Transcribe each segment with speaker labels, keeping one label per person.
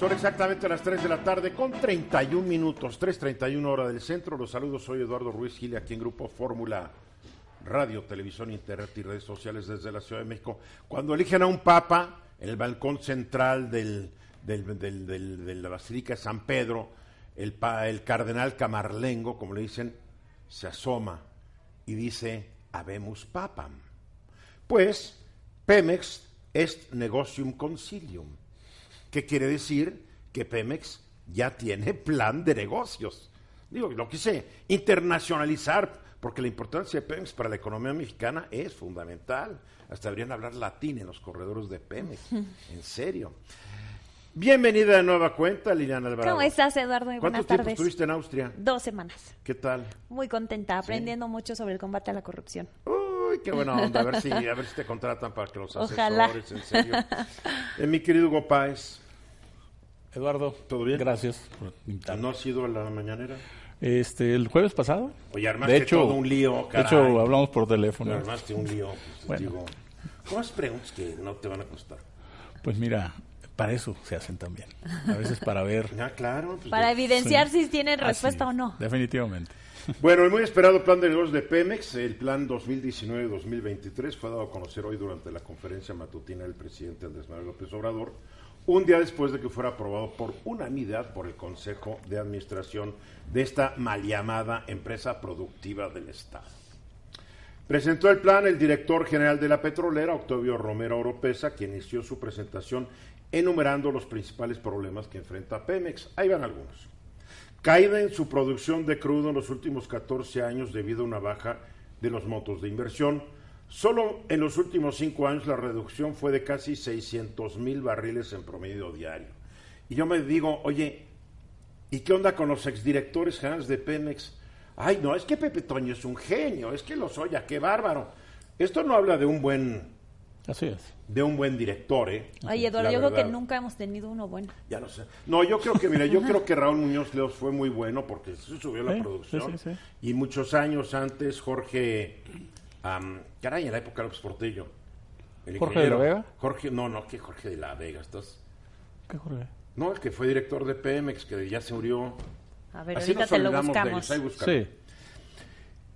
Speaker 1: Son exactamente las 3 de la tarde con 31 minutos, 3.31 hora del centro. Los saludos, soy Eduardo Ruiz Gil, aquí en Grupo Fórmula Radio, Televisión, Internet y redes sociales desde la Ciudad de México. Cuando eligen a un papa en el balcón central del, de la Basílica de San Pedro, el, el cardenal Camarlengo, como le dicen, se asoma y dice, Habemus Papam. Pues, Pemex est negocium concilium. ¿Qué quiere decir? Que Pemex ya tiene plan de negocios. Digo, lo quise internacionalizar, porque la importancia de Pemex para la economía mexicana es fundamental. Hasta deberían hablar latín en los corredores de Pemex. En serio. Bienvenida de nueva cuenta, Liliana Alvarado.
Speaker 2: ¿Cómo estás, Eduardo?
Speaker 1: ¿Cuánto tiempo estuviste en Austria?
Speaker 2: Dos semanas.
Speaker 1: ¿Qué tal?
Speaker 2: Muy contenta, aprendiendo mucho sobre el combate a la corrupción.
Speaker 1: Uy, qué buena onda. A ver si, a ver si te contratan para que los
Speaker 2: Ojalá.
Speaker 1: asesores, en serio. Eh, mi querido Hugo Páez,
Speaker 3: Eduardo,
Speaker 1: ¿Todo bien?
Speaker 3: Gracias por invitarme.
Speaker 1: ¿no has ido a la mañanera?
Speaker 3: Este, el jueves pasado.
Speaker 1: Oye, armaste
Speaker 3: de hecho,
Speaker 1: todo un lío,
Speaker 3: De hecho,
Speaker 1: caray.
Speaker 3: hablamos por teléfono.
Speaker 1: Armaste un lío. Pues,
Speaker 3: Bueno.
Speaker 1: digo, ¿Cómo has preguntas que no te van a costar?
Speaker 3: Pues mira, para eso se hacen también. A veces para ver.
Speaker 1: Ah, claro. pues,
Speaker 2: Para
Speaker 1: de-
Speaker 2: evidenciar
Speaker 3: Sí.
Speaker 2: si tienen respuesta o no.
Speaker 3: Definitivamente.
Speaker 1: Bueno, el muy esperado plan de negocios de Pemex, el plan 2019-2023, fue dado a conocer hoy durante la conferencia matutina del presidente Andrés Manuel López Obrador, un día después de que fuera aprobado por unanimidad por el Consejo de Administración de esta mal llamada empresa productiva del Estado. Presentó el plan el director general de la petrolera, Octavio Romero Oropesa, quien inició su presentación enumerando los principales problemas que enfrenta Pemex. Ahí van algunos. Caída en su producción de crudo en los últimos 14 años debido a una baja de los montos de inversión. Solo en los últimos cinco años la reducción fue de casi 600 mil barriles en promedio diario. Y yo me digo, oye, ¿y qué onda con los exdirectores generales de Pemex? Ay, no, es que Pepe Toño es un genio, es que lo soy, qué bárbaro. Esto no habla de un buen,
Speaker 3: Así es.
Speaker 1: de un buen director, ¿eh?
Speaker 2: Oye, Eduardo, yo creo que nunca hemos tenido uno bueno.
Speaker 1: Ya no sé. No, yo creo que, mira, yo creo que Raúl Muñoz Leos fue muy bueno porque se subió la
Speaker 3: Sí,
Speaker 1: producción.
Speaker 3: sí, sí, sí.
Speaker 1: Y muchos años antes, Jorge, am, caray, en la época de López Portillo. el
Speaker 3: ¿Jorge de la. Vega?
Speaker 1: Jorge, no, no, que Jorge de la Vega. Estás,
Speaker 3: ¿Qué Jorge?
Speaker 1: no, el que fue director de Pemex, que ya se murió.
Speaker 2: A ver,
Speaker 1: Así
Speaker 2: ahorita
Speaker 1: nos
Speaker 2: te lo
Speaker 1: olvidamos de
Speaker 2: buscamos.
Speaker 1: ellos, ahí.
Speaker 3: Sí.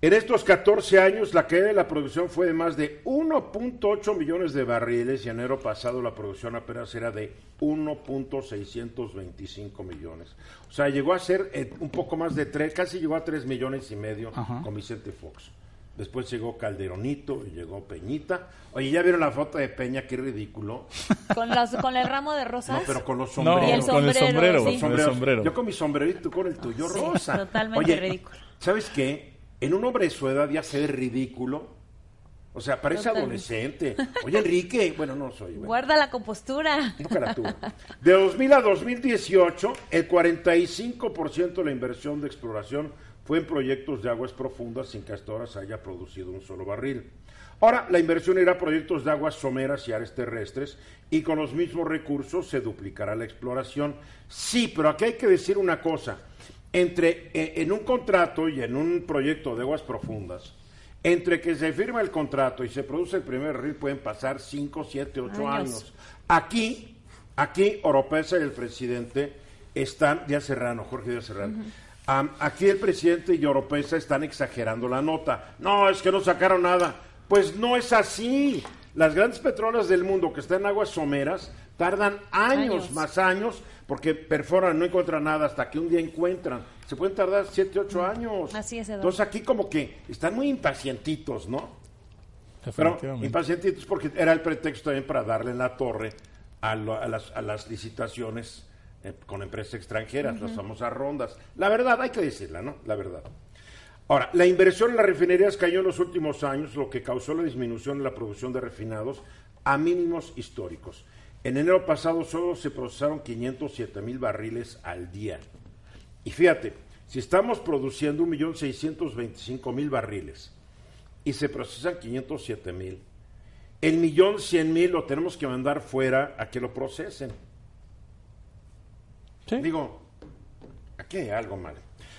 Speaker 1: En estos 14 años, la caída de la producción fue de más de 1.8 millones de barriles y en enero pasado la producción apenas era de 1.625 millones. O sea, llegó a ser eh, un poco más de 3, casi llegó a 3 millones y medio
Speaker 3: Ajá.
Speaker 1: con Vicente Fox. Después llegó Calderonito y llegó Peñita. Oye, ¿ya vieron la foto de Peña? Qué ridículo.
Speaker 2: Con, los, con el ramo de
Speaker 1: No,
Speaker 2: rosas.
Speaker 1: pero con los
Speaker 3: No,
Speaker 1: sombreros.
Speaker 2: Y el
Speaker 3: con el
Speaker 2: sombrero,
Speaker 3: sombrero.
Speaker 2: sí.
Speaker 3: Con el
Speaker 1: sombreros.
Speaker 3: sombrero.
Speaker 1: Yo con mi sombrerito, con el tuyo
Speaker 2: Sí,
Speaker 1: rosa.
Speaker 2: totalmente
Speaker 1: Oye,
Speaker 2: ridículo.
Speaker 1: ¿Sabes qué? En un hombre de su edad ya se ve ridículo. O sea, parece
Speaker 2: Totalmente.
Speaker 1: adolescente. Oye, Enrique, bueno, no soy. Bueno,
Speaker 2: Guarda la compostura.
Speaker 1: no. De 2000 a 2018, el 45% de la inversión de exploración fue en proyectos de aguas profundas sin que hasta ahora se haya producido un solo barril. Ahora, la inversión irá a proyectos de aguas someras y áreas terrestres y con los mismos recursos se duplicará la exploración. Sí, pero aquí hay que decir una cosa. Entre eh, en un contrato y en un proyecto de aguas profundas, entre que se firma el contrato y se produce el primer barril pueden pasar 5, 7, 8
Speaker 2: Años.
Speaker 1: Aquí, aquí Oropesa y el presidente están, Díaz Serrano, Jorge Díaz Serrano, aquí el presidente y Oropesa están exagerando la nota. No, es que no sacaron nada. Pues no es así. Las grandes petroleras del mundo que están en aguas someras tardan años,
Speaker 2: Años.
Speaker 1: más años, porque perforan, no encuentran nada hasta que un día encuentran. Se pueden tardar 7, 8 años.
Speaker 2: Así es, Eduardo.
Speaker 1: Entonces aquí como que están muy impacientitos, ¿no? Pero impacientitos porque era el pretexto también para darle en la torre a, lo- a las, a las licitaciones eh, con empresas extranjeras, las famosas rondas. La verdad, hay que decirla, ¿no? La verdad. Ahora, la inversión en las refinerías cayó en los últimos años, lo que causó la disminución en la producción de refinados a mínimos históricos. En enero pasado solo se procesaron 507 mil barriles al día. Y fíjate, si estamos produciendo 1.625.000 barriles y se procesan 507 mil, el millón cien mil lo tenemos que mandar fuera a que lo procesen.
Speaker 3: Sí.
Speaker 1: Digo, aquí hay algo mal.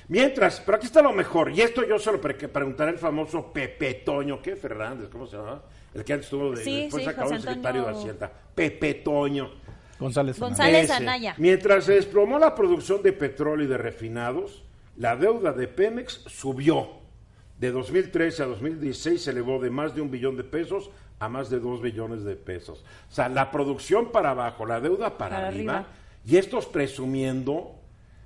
Speaker 1: Mientras, pero aquí está lo mejor, y esto yo se lo pre- preguntaré al famoso Pepe Toño, ¿qué Fernández? ¿Cómo se llama? El que antes estuvo de,
Speaker 2: Sí,
Speaker 1: después
Speaker 2: sí,
Speaker 1: acabó de
Speaker 2: José
Speaker 1: secretario de. Hacienda. Pepe Toño.
Speaker 3: González.
Speaker 2: González. Anaya.
Speaker 1: Mientras se desplomó la producción de petróleo y de refinados, la deuda de Pemex subió. De 2013 a 2016 se elevó de más de un billón de pesos a más de dos billones de pesos. O sea, la producción para abajo, la deuda para,
Speaker 2: Para
Speaker 1: arriba,
Speaker 2: arriba.
Speaker 1: y estos presumiendo,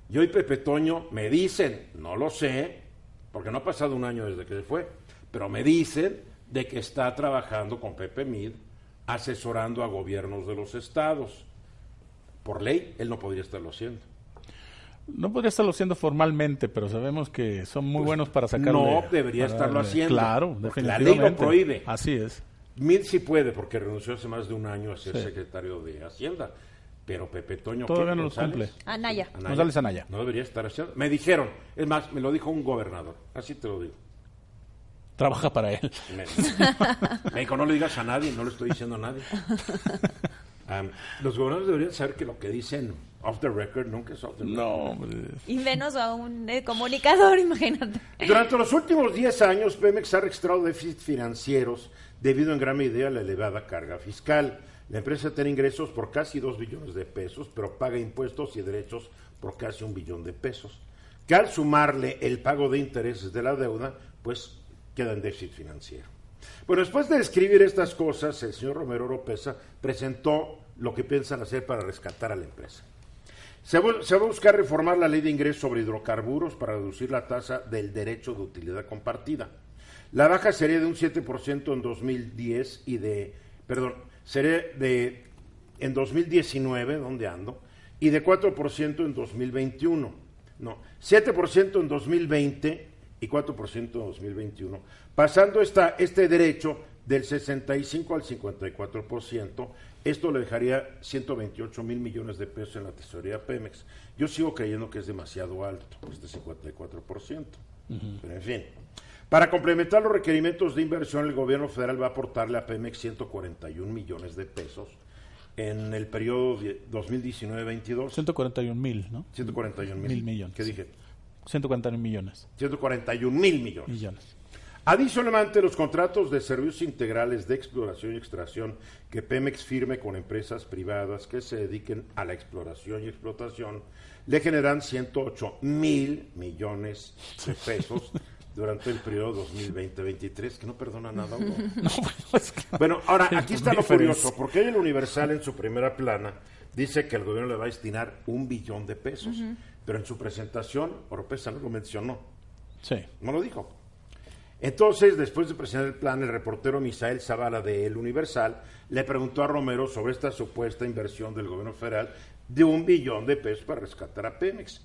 Speaker 1: yo y Pepe Toño me dicen, no lo sé, porque no ha pasado un año desde que se fue, pero me dicen de que está trabajando con Pepe Mid, asesorando a gobiernos de los estados. Por ley, él no podría estarlo haciendo.
Speaker 3: No podría estarlo haciendo formalmente, pero sabemos que son muy buenos para sacarle.
Speaker 1: no debería
Speaker 3: para
Speaker 1: estarlo
Speaker 3: darle-
Speaker 1: haciendo,
Speaker 3: Claro,
Speaker 1: la ley lo prohíbe.
Speaker 3: Así es.
Speaker 1: Mid sí puede, porque renunció hace más de un año a ser
Speaker 3: Sí.
Speaker 1: secretario de Hacienda. Pero Pepe Toño,
Speaker 3: Todavía no los cumple.
Speaker 2: Anaya.
Speaker 3: González Anaya.
Speaker 1: No debería estar haciendo. Me dijeron, es más, me lo dijo un gobernador. Así te lo digo.
Speaker 3: Trabaja para él.
Speaker 1: Dijo, no le digas a nadie, no le estoy diciendo a nadie. Los gobernadores deberían saber que lo que dicen off the record nunca es off the record.
Speaker 3: No, hombre.
Speaker 2: Y menos a un eh, comunicador, imagínate.
Speaker 1: Durante los últimos 10 años, Pemex ha registrado déficits financieros debido en gran medida a la elevada carga fiscal. La empresa tiene ingresos por casi 2 billones de pesos, pero paga impuestos y derechos por casi un billón de pesos. Que al sumarle el pago de intereses de la deuda, pues queda en déficit financiero. Bueno, después de escribir estas cosas, el señor Romero Oropesa presentó lo que piensan hacer para rescatar a la empresa. Se va, a buscar reformar la ley de ingresos sobre hidrocarburos para reducir la tasa del derecho de utilidad compartida. La baja sería de un 7% en 2010 y de, perdón, sería de en 2019, donde ando, y de 4% en 2021. No, 7% en 2020 y 4% en 2021, pasando esta, este derecho del 65 al 54%. Esto le dejaría 128 mil millones de pesos en la tesorería Pemex. Yo sigo creyendo que es demasiado alto, este 54%. Pero en fin. Para complementar los requerimientos de inversión, el gobierno federal va a aportarle a Pemex 141 millones de pesos en el periodo de 2019-22.
Speaker 3: 141 mil, ¿no?
Speaker 1: 141 mil.
Speaker 3: Mil millones.
Speaker 1: ¿Qué dije?
Speaker 3: 141 millones.
Speaker 1: 141 mil millones.
Speaker 3: Millones.
Speaker 1: Adicionalmente, los contratos de servicios integrales de exploración y extracción que Pemex firme con empresas privadas que se dediquen a la exploración y explotación le generan 108 mil millones de pesos durante el periodo 2020-2023, que no perdona nada. ¿o no?
Speaker 3: Pues.
Speaker 1: Bueno, ahora aquí está lo curioso, porque el Universal en su primera plana dice que el gobierno le va a destinar un billón de pesos, pero en su presentación Oropesa no lo mencionó,
Speaker 3: Sí.
Speaker 1: no lo dijo. Entonces, después de presentar el plan, el reportero Misael Zavala de El Universal le preguntó a Romero sobre esta supuesta inversión del gobierno federal de un billón de pesos para rescatar a Pemex.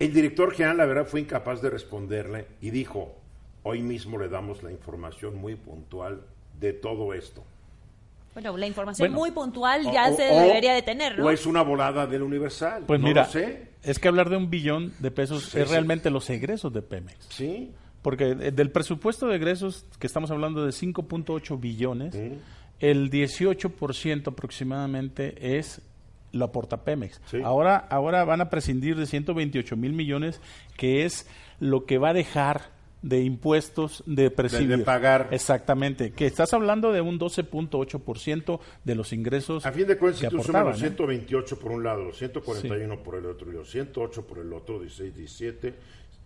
Speaker 1: El director general, la verdad, fue incapaz de responderle y dijo, hoy mismo le damos la información muy puntual de todo esto.
Speaker 2: Bueno, la información
Speaker 3: Bueno.
Speaker 2: muy puntual ya
Speaker 1: O-
Speaker 2: se
Speaker 1: o-
Speaker 2: debería de tener, ¿no?
Speaker 1: O es una volada del Universal.
Speaker 3: Pues
Speaker 1: no
Speaker 3: mira,
Speaker 1: lo sé.
Speaker 3: es que hablar de un billón de pesos
Speaker 1: Sí,
Speaker 3: es
Speaker 1: sí.
Speaker 3: realmente los egresos de Pemex.
Speaker 1: Sí.
Speaker 3: Porque del presupuesto de egresos que estamos hablando de 5.8 billones,
Speaker 1: Mm.
Speaker 3: el 18% aproximadamente es lo aporta Pemex.
Speaker 1: Sí.
Speaker 3: Ahora, ahora van a prescindir de 128 mil millones, que es lo que va a dejar de impuestos de presidio.
Speaker 1: pagar.
Speaker 3: Exactamente. Que estás hablando de un 12.8% de los ingresos
Speaker 1: A fin de cuentas, si tú sumas los
Speaker 3: aportaban, ¿eh?
Speaker 1: 128 por un lado, los 141 por el otro y los 108 por el otro, 16, 17,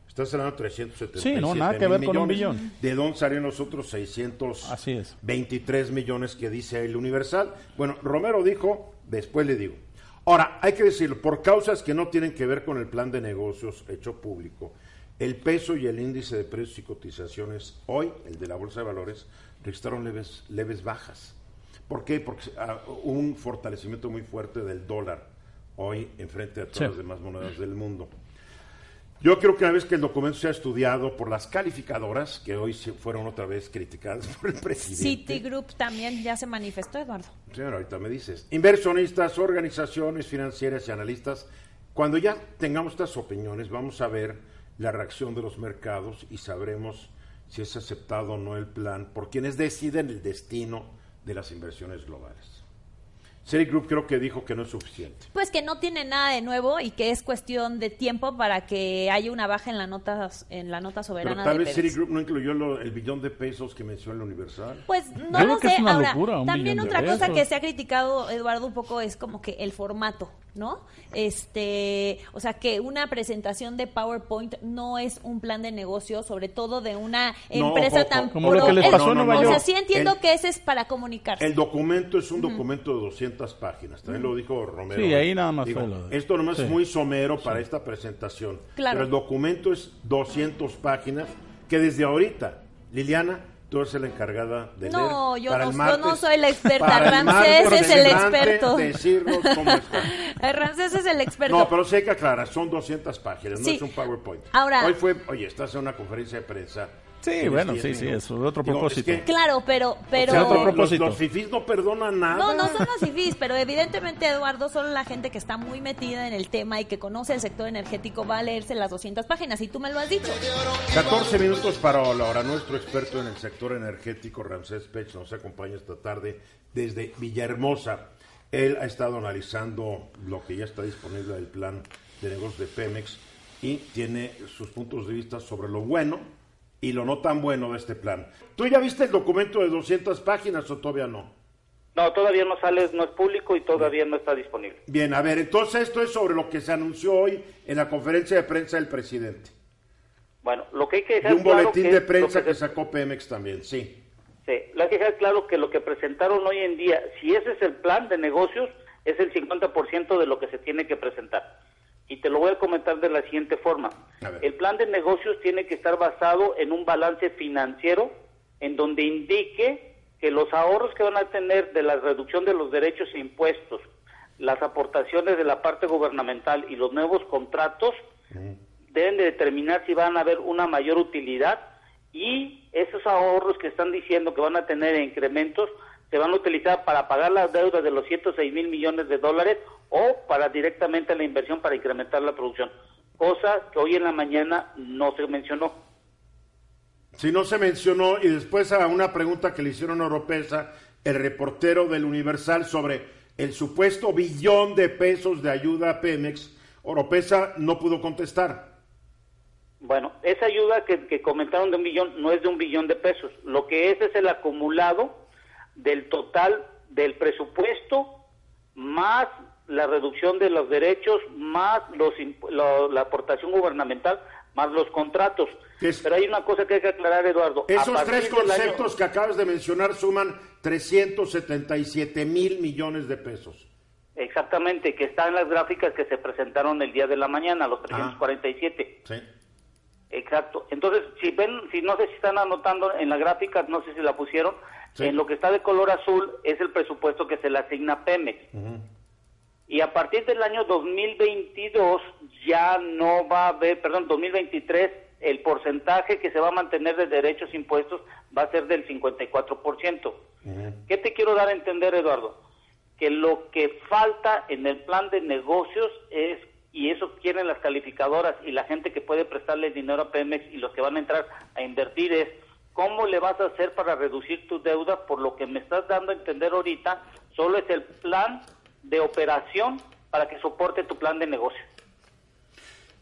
Speaker 1: estás hablando de 377
Speaker 3: Sí, no, nada que ver con un
Speaker 1: millones.
Speaker 3: billón.
Speaker 1: ¿De dónde salen los otros 623
Speaker 3: Así es.
Speaker 1: millones que dice el Universal? Bueno, Romero dijo, después le digo. Ahora, hay que decirlo, por causas que no tienen que ver con el plan de negocios hecho público, el peso y el índice de precios y cotizaciones hoy, el de la Bolsa de Valores, registraron leves, leves bajas. ¿Por qué? Porque ah, hubo un fortalecimiento muy fuerte del dólar hoy en frente a todas
Speaker 3: Sí.
Speaker 1: las demás monedas del mundo. Yo creo que una vez que el documento sea estudiado por las calificadoras, que hoy se fueron otra vez criticadas por el presidente.
Speaker 2: Citigroup también ya se manifestó, Eduardo.
Speaker 1: Sí, bueno, ahorita me dices. Inversionistas, organizaciones financieras y analistas, cuando ya tengamos estas opiniones, vamos a ver la reacción de los mercados y sabremos si es aceptado o no el plan por quienes deciden el destino de las inversiones globales. Group creo que dijo que no es suficiente.
Speaker 2: Pues que no tiene nada de nuevo y que es cuestión de tiempo para que haya una baja en la nota en la nota soberana.
Speaker 1: Pero tal vez
Speaker 2: Pemex.
Speaker 1: Group no incluyó lo- el billón de pesos que mencionó el Universal.
Speaker 2: Pues no
Speaker 3: creo
Speaker 2: lo
Speaker 3: que
Speaker 2: sé.
Speaker 3: es una
Speaker 2: Ahora,
Speaker 3: locura, un
Speaker 2: también
Speaker 3: de
Speaker 2: otra cosa
Speaker 3: pesos.
Speaker 2: que se ha criticado, Eduardo, un poco es como que el formato, ¿no? Este, o sea, que una presentación de PowerPoint no es un plan de negocio, sobre todo de una
Speaker 1: No,
Speaker 2: empresa tan
Speaker 3: como lo que les en Nueva
Speaker 2: O sea, sí entiendo
Speaker 1: El-
Speaker 2: que ese es para comunicarse.
Speaker 1: El documento es un documento de 200 páginas, también lo dijo Romero.
Speaker 3: Sí, ahí nada más
Speaker 1: Digo,
Speaker 3: fue lo de-
Speaker 1: Esto nomás
Speaker 3: sí.
Speaker 1: es muy somero para esta presentación.
Speaker 2: Claro.
Speaker 1: Pero el documento es 200 páginas que desde ahorita, Liliana, tú eres la encargada de
Speaker 2: No,
Speaker 1: leer.
Speaker 2: yo
Speaker 1: para
Speaker 2: no-
Speaker 1: el
Speaker 2: yo no soy la experta, Ramsés es el experto.
Speaker 1: Decirnos cómo está.
Speaker 2: Ramsés es el experto.
Speaker 1: No, pero sé que aclarar, son 200 páginas, no es un PowerPoint.
Speaker 2: Ahora-
Speaker 1: Hoy fue, oye, estás en una conferencia de prensa.
Speaker 3: Sí, bueno,
Speaker 1: 10
Speaker 3: sí, sí, es otro
Speaker 1: es
Speaker 3: propósito.
Speaker 1: que-
Speaker 2: Claro, pero, pero.
Speaker 1: o sea,
Speaker 3: otro
Speaker 1: los-
Speaker 3: propósito.
Speaker 1: Los, fifís no perdonan nada.
Speaker 2: No, no son los fifís, pero evidentemente, Eduardo, solo la gente que está muy metida en el tema y que conoce el sector energético va a leerse las 200 páginas, y tú me lo has dicho.
Speaker 1: 14 minutos para la hora. Nuestro experto en el sector energético, Ramsés Pech, nos acompaña esta tarde desde Villahermosa. Él ha estado analizando lo que ya está disponible del plan de negocios de Pemex y tiene sus puntos de vista sobre lo bueno y lo no tan bueno de este plan. ¿Tú ya viste el documento de 200 páginas o todavía no?
Speaker 4: No, todavía no sale, no es público y todavía no está disponible.
Speaker 1: Bien, a ver, entonces esto es sobre lo que se anunció hoy en la conferencia de prensa del presidente.
Speaker 4: Bueno, lo que hay que
Speaker 1: Y
Speaker 4: dejar
Speaker 1: un
Speaker 4: claro
Speaker 1: boletín
Speaker 4: que
Speaker 1: de prensa que
Speaker 4: se-
Speaker 1: sacó Pemex también, sí.
Speaker 4: Sí, lo hay que dejar claro que lo que presentaron hoy en día, si ese es el plan de negocios, es el 50% de lo que se tiene que presentar. Y te lo voy a comentar de la siguiente forma. El plan de negocios tiene que estar basado en un balance financiero en donde indique que los ahorros que van a tener de la reducción de los derechos e impuestos, las aportaciones de la parte gubernamental y los nuevos contratos deben de determinar si van a haber una mayor utilidad y esos ahorros que están diciendo que van a tener en incrementos se van a utilizar para pagar las deudas de los 106 mil millones de dólares o para directamente la inversión para incrementar la producción, cosa que hoy en la mañana no se mencionó.
Speaker 1: Si no se mencionó, y después a una pregunta que le hicieron a Oropesa, el reportero del Universal sobre el supuesto billón de pesos de ayuda a Pemex, Oropesa no pudo contestar.
Speaker 4: Bueno, esa ayuda que, que comentaron de un billón no es de un billón de pesos. Lo que es es el acumulado del total del presupuesto más la reducción de los derechos, más los, la aportación gubernamental, más los contratos. Pero hay una cosa que hay que aclarar, Eduardo.
Speaker 1: Esos tres
Speaker 4: año-
Speaker 1: conceptos que acabas de mencionar suman 377 mil millones de pesos.
Speaker 4: Exactamente, que está en las gráficas que se presentaron el día de la mañana, los 347.
Speaker 1: Sí.
Speaker 4: Exacto. Entonces, si ven, si no sé si están anotando en la gráfica, no sé si la pusieron,
Speaker 1: Sí.
Speaker 4: en lo que está de color azul es el presupuesto que se le asigna a Pemex. Y a partir del año 2022 ya no va a haber, perdón, 2023, el porcentaje que se va a mantener de derechos impuestos va a ser del 54%. ¿Qué te quiero dar a entender, Eduardo? Que lo que falta en el plan de negocios es, y eso quieren las calificadoras y la gente que puede prestarle dinero a Pemex y los que van a entrar a invertir es, ¿cómo le vas a hacer para reducir tu deuda? Por lo que me estás dando a entender ahorita, solo es el plan de operación para que soporte tu plan de negocio.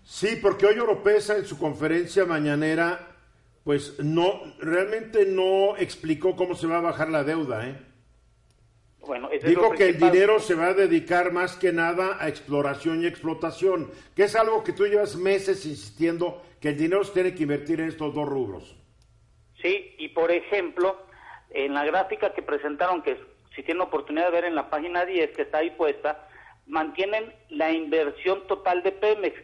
Speaker 1: Sí, porque hoy Oropesa en su conferencia mañanera, pues no, realmente no explicó cómo se va a bajar la deuda, ¿eh?
Speaker 4: Bueno, lo
Speaker 1: que el dinero se va a dedicar más que nada a exploración y explotación, que es algo que tú llevas meses insistiendo que el dinero se tiene que invertir en estos dos rubros.
Speaker 4: Sí, y por ejemplo, en la gráfica que presentaron, que si tienen oportunidad de ver en la página 10, que está ahí puesta, mantienen la inversión total de Pemex,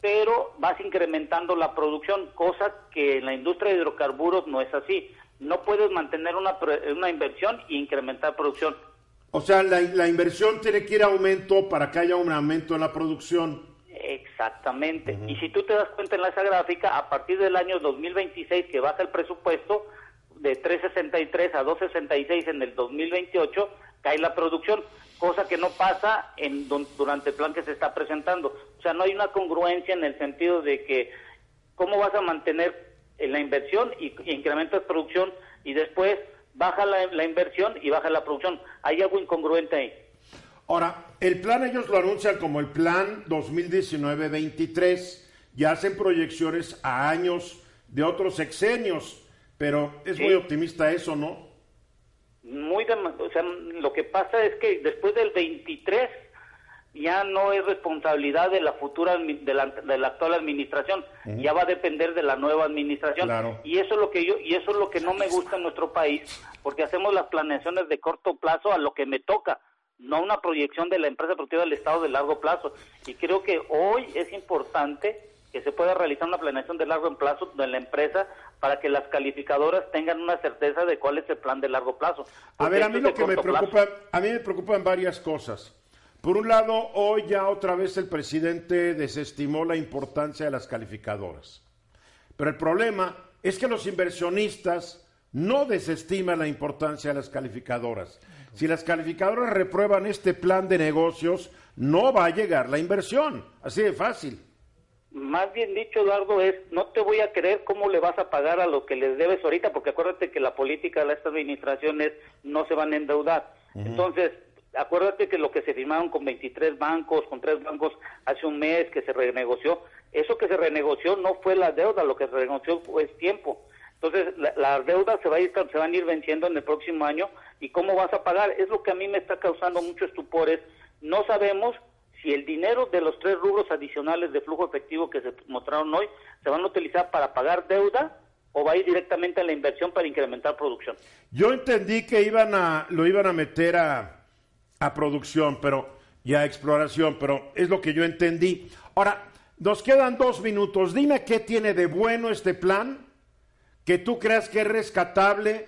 Speaker 4: pero vas incrementando la producción, cosa que en la industria de hidrocarburos no es así. No puedes mantener una, una inversión e incrementar producción.
Speaker 1: O sea, la, la inversión tiene que ir a aumento para que haya un aumento en la producción.
Speaker 4: Exactamente. Y si tú te das cuenta en esa gráfica, a partir del año 2026 que baja el presupuesto de 363 a 266 en el 2028, cae la producción, cosa que no pasa en durante el plan que se está presentando. O sea, no hay una congruencia en el sentido de que cómo vas a mantener la inversión y, incrementas producción y después baja la, la inversión y baja la producción. Hay algo incongruente ahí.
Speaker 1: Ahora, el plan ellos lo anuncian como el plan 2019-23 y hacen proyecciones a años de otros sexenios, pero es muy optimista eso, ¿no?
Speaker 4: Muy, o sea, lo que pasa es que después del 23 ya no es responsabilidad de la futura de la, de la actual administración, ya va a depender de la nueva administración. Y eso es lo que yo y eso es lo que no me gusta en nuestro país, porque hacemos las planeaciones de corto plazo a lo que me toca no una proyección de la empresa productiva del Estado de largo plazo. Y creo que hoy es importante que se pueda realizar una planeación de largo plazo de la empresa para que las calificadoras tengan una certeza de cuál es el plan de largo plazo.
Speaker 1: a ver, a mí lo que me preocupa, a mí me preocupan varias cosas. Por un lado, hoy ya otra vez el presidente desestimó la importancia de las calificadoras. Pero el problema es que los inversionistas no desestiman la importancia de las calificadoras. Si las calificadoras reprueban este plan de negocios, no va a llegar la inversión. Así de fácil.
Speaker 4: Más bien dicho, Eduardo, es no te voy a creer cómo le vas a pagar a lo que les debes ahorita, porque acuérdate que la política de esta administración es no se van a endeudar. Entonces, acuérdate que lo que se firmaron con 23 bancos, con tres bancos hace un mes que se renegoció, eso que se renegoció no fue la deuda, lo que se renegoció fue tiempo. Entonces, las deudas se, va a ir, se van a ir venciendo en el próximo año y cómo vas a pagar. Es lo que a mí me está causando mucho estupores. No sabemos si el dinero de los tres rubros adicionales de flujo efectivo que se mostraron hoy se van a utilizar para pagar deuda o va a ir directamente a la inversión para incrementar producción.
Speaker 1: Yo entendí que iban a lo iban a meter a, a producción, pero y a exploración, pero es lo que yo entendí. Ahora, nos quedan dos minutos. Dime qué tiene de bueno este plan que tú creas que es rescatable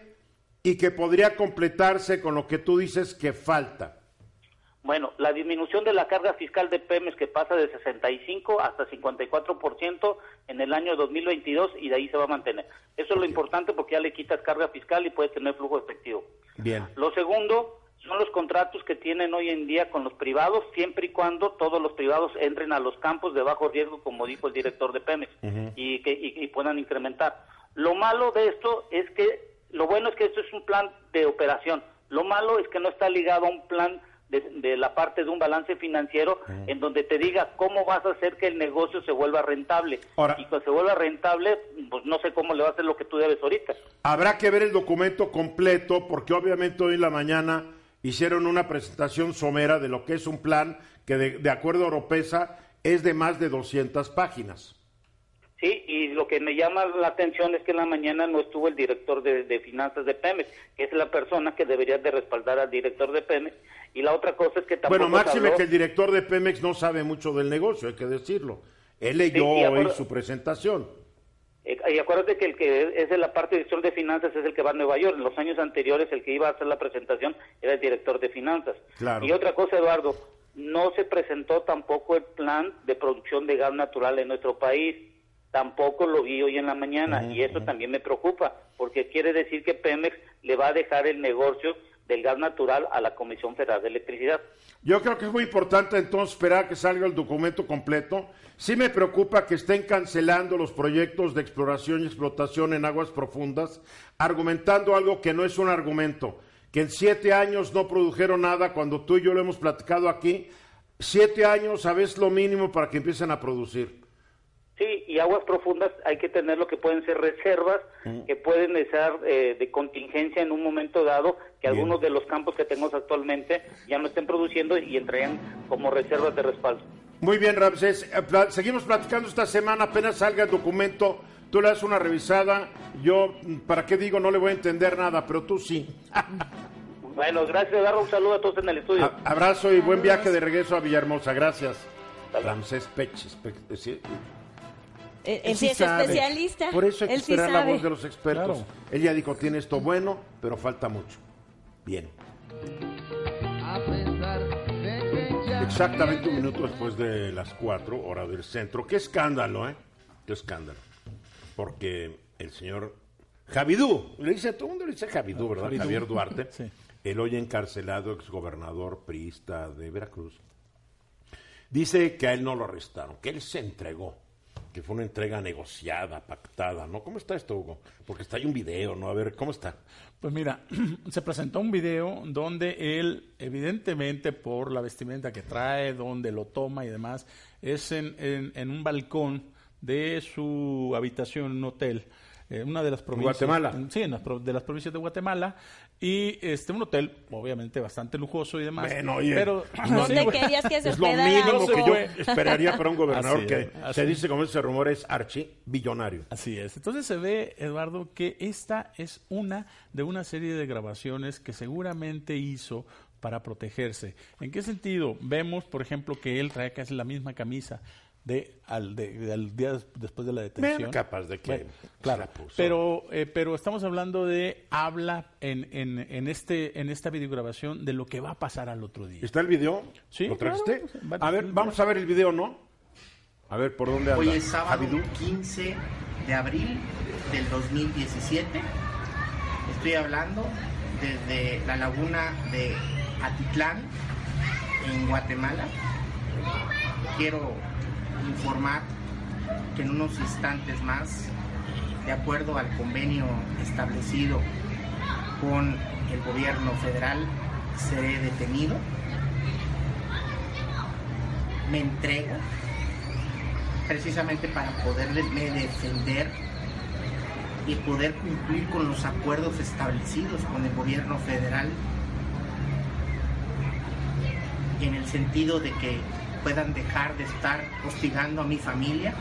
Speaker 1: y que podría completarse con lo que tú dices que falta?
Speaker 4: Bueno, la disminución de la carga fiscal de Pemex que pasa de 65 hasta 54% en el año 2022 y de ahí se va a mantener. Eso es lo importante porque ya le quitas carga fiscal y puedes tener flujo efectivo.
Speaker 1: Bien.
Speaker 4: Lo segundo son los contratos que tienen hoy en día con los privados, siempre y cuando todos los privados entren a los campos de bajo riesgo, como dijo el director de Pemex, y que y puedan incrementar. Lo malo de esto es que, lo bueno es que esto es un plan de operación, lo malo es que no está ligado a un plan de, la parte de un balance financiero en donde te diga cómo vas a hacer que el negocio se vuelva rentable. y cuando se vuelva rentable, pues no sé cómo le va a hacer lo que tú debes ahorita.
Speaker 1: Habrá que ver el documento completo porque obviamente hoy en la mañana hicieron una presentación somera de lo que es un plan que de, de acuerdo a Oropesa es de más de 200 páginas.
Speaker 4: Sí, y lo que me llama la atención es que en la mañana no estuvo el director de, finanzas de Pemex, que es la persona que debería de respaldar al director de Pemex. Y la otra cosa es que tampoco.
Speaker 1: Bueno, máxime que el director de Pemex no sabe mucho del negocio, hay que decirlo. Él leyó hoy su presentación.
Speaker 4: Eh, y acuérdate que el que es de la parte director de finanzas es el que va a Nueva York. En los años anteriores, el que iba a hacer la presentación era el director de finanzas.
Speaker 1: Claro.
Speaker 4: Y otra cosa, Eduardo, no se presentó tampoco el plan de producción de gas natural en nuestro país tampoco lo vi hoy en la mañana y eso también me preocupa porque quiere decir que Pemex le va a dejar el negocio del gas natural a la Comisión Federal de Electricidad.
Speaker 1: Yo creo que es muy importante entonces esperar que salga el documento completo. Sí me preocupa que estén cancelando los proyectos de exploración y explotación en aguas profundas, argumentando algo que no es un argumento, que en siete años no produjeron nada cuando tú y yo lo hemos platicado aquí. Siete años, sabes lo mínimo para que empiecen a producir.
Speaker 4: Sí, y aguas profundas hay que tener lo que pueden ser reservas, mm. que pueden ser eh, de contingencia en un momento dado, que algunos de los campos que tenemos actualmente ya no estén produciendo y entrarían como reservas de respaldo.
Speaker 1: Muy bien, Ramsés. Eh, seguimos platicando esta semana, apenas salga el documento, tú le das una revisada. Yo, ¿para qué digo? No le voy a entender nada, pero tú sí.
Speaker 4: bueno, gracias, Eduardo. Un saludo a todos en el estudio.
Speaker 1: abrazo y buen viaje de regreso a Villahermosa. Gracias. Ramsés Peches.
Speaker 2: Él, sí es especialista.
Speaker 1: Por eso hay que esperar la voz de los expertos. Él ya dijo, tiene esto bueno, pero falta mucho. Bien. A Exactamente un minuto después de las 4, hora del centro. Qué escándalo, ¿eh? Qué escándalo. Porque el señor Javidú, le dice, todo el mundo le dice Javidú, ¿verdad? Javier Duarte,
Speaker 3: Sí.
Speaker 1: el hoy encarcelado exgobernador priista de Veracruz, dice que a él no lo arrestaron, que él se entregó, que fue una entrega negociada, pactada, ¿no? ¿Cómo está esto, Hugo? Porque está ahí un video, ¿no? A ver, ¿cómo está?
Speaker 3: Pues mira, se presentó un video donde él, evidentemente por la vestimenta que trae, donde lo toma y demás, es en, en- en un balcón de su habitación en un hotel, eh, una de las provincias.
Speaker 1: Guatemala.
Speaker 3: en- sí, en las, de las provincias de Guatemala. Y este un hotel, obviamente, bastante lujoso y demás.
Speaker 1: Bueno, oye,
Speaker 3: pero
Speaker 1: no,
Speaker 2: ¿Dónde
Speaker 1: sí,
Speaker 2: querías que se
Speaker 1: Es lo mínimo que yo esperaría para un gobernador
Speaker 3: Así
Speaker 1: que se dice, como ese rumor, es archi billonario.
Speaker 3: Así es. Entonces se ve, Eduardo, que esta es una de una serie de grabaciones que seguramente hizo para protegerse. ¿En qué sentido? Vemos, por ejemplo, que él trae casi la misma camisa de al, de- de- al día des- después de la detención.
Speaker 1: Capaz de que
Speaker 3: Bueno, claro, pero eh, pero estamos hablando de habla en, en, en este en esta videograbación de lo que va a pasar al otro día.
Speaker 1: ¿Está el video?
Speaker 3: Sí,
Speaker 1: ¿Lo trajiste?
Speaker 3: claro,
Speaker 1: a ver, vamos a ver el video, ¿no? A ver, ¿por dónde anda?
Speaker 5: Hoy es sábado
Speaker 1: Javidú.
Speaker 5: 15 de abril del 2017. Estoy hablando desde la laguna de Atitlán, en Guatemala. Quiero informar que en unos instantes más, de acuerdo al convenio establecido con el gobierno federal, seré detenido. Me entrego precisamente para poderme defender y poder cumplir con los acuerdos establecidos con el gobierno federal en el sentido de que puedan dejar de estar hostigando a mi familia,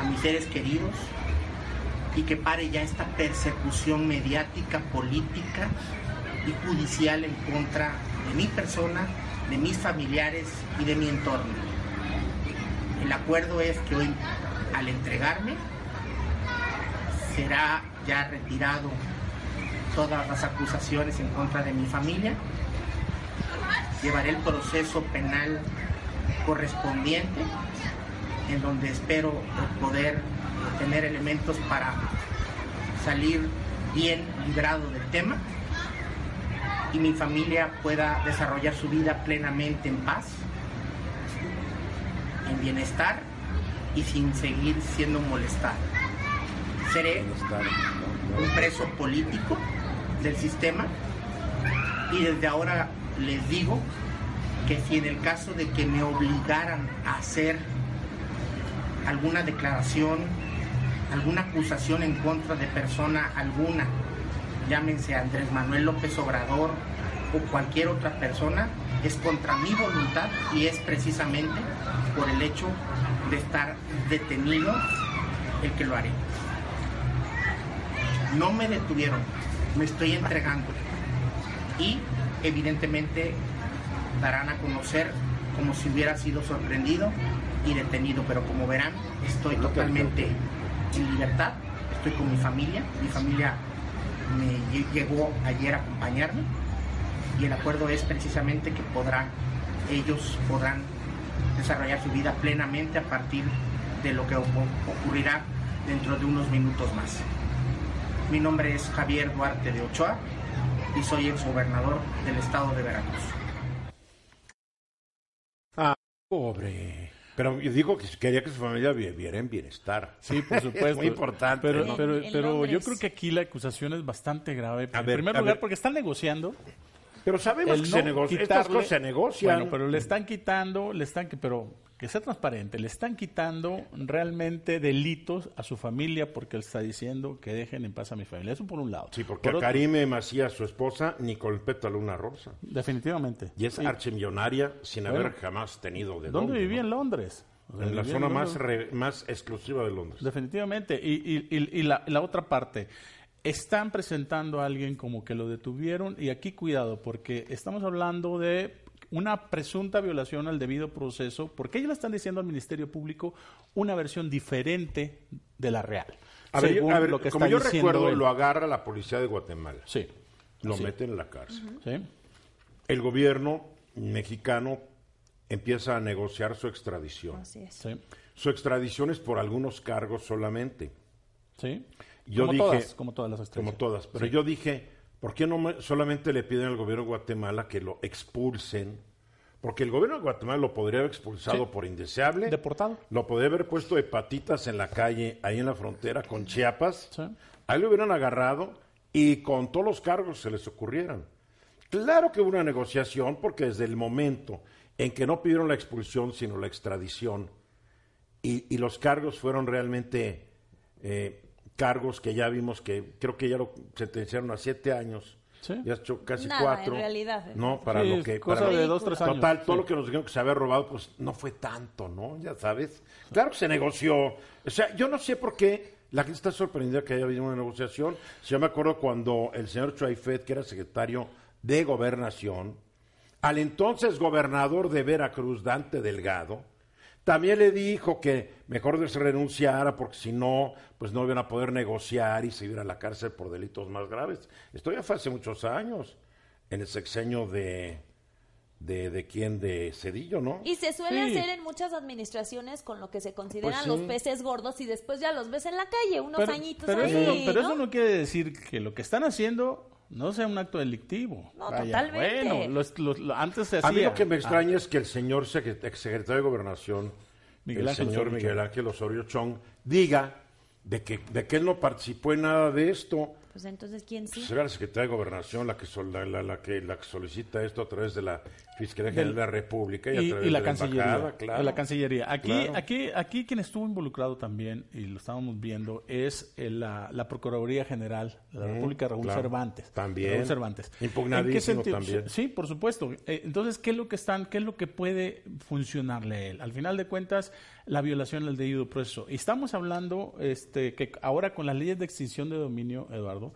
Speaker 5: a mis seres queridos y que pare ya esta persecución mediática, política y judicial en contra de mi persona, de mis familiares y de mi entorno. El acuerdo es que hoy, al entregarme, será ya retirado todas las acusaciones en contra de mi familia. Llevaré el proceso penal correspondiente, en donde espero poder tener elementos para salir bien librado del tema y mi familia pueda desarrollar su vida plenamente en paz en bienestar y sin seguir siendo molestado. Seré un preso político del sistema y desde ahora les digo que si en el caso de que me obligaran a hacer alguna declaración, alguna acusación en contra de persona alguna, llámense Andrés Manuel López Obrador o cualquier otra persona, es contra mi voluntad y es precisamente por el hecho de estar detenido el que lo haré. No me detuvieron, me estoy entregando y evidentemente darán a conocer como si hubiera sido sorprendido y detenido, pero como verán, estoy totalmente en libertad, estoy con mi familia, mi familia me lle- llegó ayer a acompañarme y el acuerdo es precisamente que podrán, ellos podrán desarrollar su vida plenamente a partir de lo que ocu- ocurrirá dentro de unos minutos más. Mi nombre es Javier Duarte de Ochoa y soy exgobernador del estado de Veracruz.
Speaker 1: Pobre. Pero yo digo que quería que su familia viviera en bienestar.
Speaker 3: Sí, por supuesto.
Speaker 1: es muy importante.
Speaker 3: Pero,
Speaker 1: ¿no?
Speaker 3: pero, pero yo creo que aquí la acusación es bastante grave.
Speaker 1: A
Speaker 3: en
Speaker 1: ver,
Speaker 3: primer lugar,
Speaker 1: ver.
Speaker 3: porque están negociando.
Speaker 1: Pero sabemos
Speaker 3: el
Speaker 1: que
Speaker 3: no
Speaker 1: se negocia. Estas cosas se negocian.
Speaker 3: Bueno, pero le están quitando, le están, pero que sea transparente, le están quitando realmente delitos a su familia porque él está diciendo que dejen en paz a mi familia. Eso por un lado.
Speaker 1: Sí, porque
Speaker 3: Por
Speaker 1: a Karime Macías, su esposa, ni Colpeta Luna Rosa.
Speaker 3: Definitivamente.
Speaker 1: Y es
Speaker 3: Sí.
Speaker 1: archimillonaria sin
Speaker 3: Bueno.
Speaker 1: haber jamás tenido de
Speaker 3: ¿Dónde
Speaker 1: dónde,
Speaker 3: vivía?
Speaker 1: ¿no?
Speaker 3: En Londres. O sea,
Speaker 1: En la zona más, re- más exclusiva de Londres.
Speaker 3: Definitivamente. Y, y- y- y la, la otra parte, están presentando a alguien como que lo detuvieron y aquí cuidado, porque estamos hablando de una presunta violación al debido proceso, porque ellos le están diciendo al Ministerio Público una versión diferente de la real.
Speaker 1: A ver,
Speaker 3: según
Speaker 1: a ver,
Speaker 3: lo que
Speaker 1: como yo recuerdo,
Speaker 3: él.
Speaker 1: lo agarra la policía de Guatemala.
Speaker 3: Sí.
Speaker 1: Lo
Speaker 3: Sí.
Speaker 1: mete en la cárcel.
Speaker 3: Sí.
Speaker 1: El gobierno mexicano empieza a negociar su extradición.
Speaker 2: Así es.
Speaker 3: Sí,
Speaker 1: Su extradición es por algunos cargos solamente.
Speaker 3: sí.
Speaker 1: Yo
Speaker 3: como
Speaker 1: dije-
Speaker 3: todas, como todas las
Speaker 1: Como
Speaker 3: estrellas.
Speaker 1: todas. Pero yo dije, ¿por qué no me- solamente le piden al gobierno de Guatemala que lo expulsen? Porque el gobierno de Guatemala lo podría haber expulsado
Speaker 3: Sí.
Speaker 1: por indeseable.
Speaker 3: Deportado.
Speaker 1: Lo podría haber puesto de patitas en la calle, ahí en la frontera con Chiapas.
Speaker 3: Sí.
Speaker 1: Ahí lo hubieran agarrado y con todos los cargos se les ocurrieran. Claro que hubo una negociación porque desde el momento en que no pidieron la expulsión, sino la extradición, y, y los cargos fueron realmente eh, cargos que ya vimos que creo que ya lo sentenciaron a siete años.
Speaker 3: Sí.
Speaker 1: Ya ha hecho casi
Speaker 2: Nada,
Speaker 1: cuatro.
Speaker 2: en realidad.
Speaker 1: No, para
Speaker 3: Sí,
Speaker 1: lo que.
Speaker 3: cosa
Speaker 1: para-
Speaker 3: de dos, tres años.
Speaker 1: Total, todo
Speaker 3: Sí.
Speaker 1: lo que nos dijeron que se había robado, pues no fue tanto, ¿no? Ya sabes. Claro que se negoció. O sea, yo no sé por qué la gente está sorprendida que haya habido una negociación. Si yo me acuerdo cuando el señor Chuaifet, que era secretario de Gobernación, al entonces gobernador de Veracruz, Dante Delgado, también le dijo que mejor se renunciara porque si no, pues no iban a poder negociar y se iba a la cárcel por delitos más graves. Esto ya fue hace muchos años, en el sexenio de, de, de quién, de Cedillo, ¿no?
Speaker 2: Y se suele
Speaker 3: Sí.
Speaker 2: hacer en muchas administraciones con lo que se consideran
Speaker 1: Pues sí.
Speaker 2: los peces gordos y después ya los ves en la calle, unos
Speaker 3: Pero,
Speaker 2: añitos
Speaker 3: pero
Speaker 2: ahí,
Speaker 3: eso, no, pero
Speaker 2: ¿no?
Speaker 3: eso no quiere decir que lo que están haciendo no sea un acto delictivo.
Speaker 2: No, totalmente.
Speaker 3: Bueno, los- los- lo- antes se hacía.
Speaker 1: A mí lo que me
Speaker 3: Ah,
Speaker 1: extraña es que el señor secre- exsecretario de Gobernación,
Speaker 3: Miguel
Speaker 1: el
Speaker 3: Ángel
Speaker 1: señor
Speaker 3: Osorio
Speaker 1: Miguel. Ángel Osorio Chong, diga de que, de que él no participó en nada de esto.
Speaker 2: Pues entonces, ¿quién sí?
Speaker 1: Pues era la Secretaría de Gobernación la que, sol- la, la- la que, la que solicita esto a través de la Fiscalía General de la República y, a
Speaker 3: y,
Speaker 1: través
Speaker 3: y la
Speaker 1: de
Speaker 3: Cancillería.
Speaker 1: Embajada, claro.
Speaker 3: la Cancillería. Aquí,
Speaker 1: Claro.
Speaker 3: aquí, aquí quien estuvo involucrado también, y lo estábamos viendo, es eh, la, la Procuraduría General de la
Speaker 1: Mm,
Speaker 3: República, Raúl
Speaker 1: claro.
Speaker 3: Cervantes.
Speaker 1: También.
Speaker 3: Raúl Cervantes.
Speaker 1: Impugnadísimo
Speaker 3: ¿En qué sentido?
Speaker 1: también.
Speaker 3: Sí, por supuesto. Eh, entonces, ¿qué es lo que están, qué es lo que puede funcionarle a él? Al final de cuentas, la violación del debido proceso. Y estamos hablando este, que ahora con las leyes de extinción de dominio, Eduardo,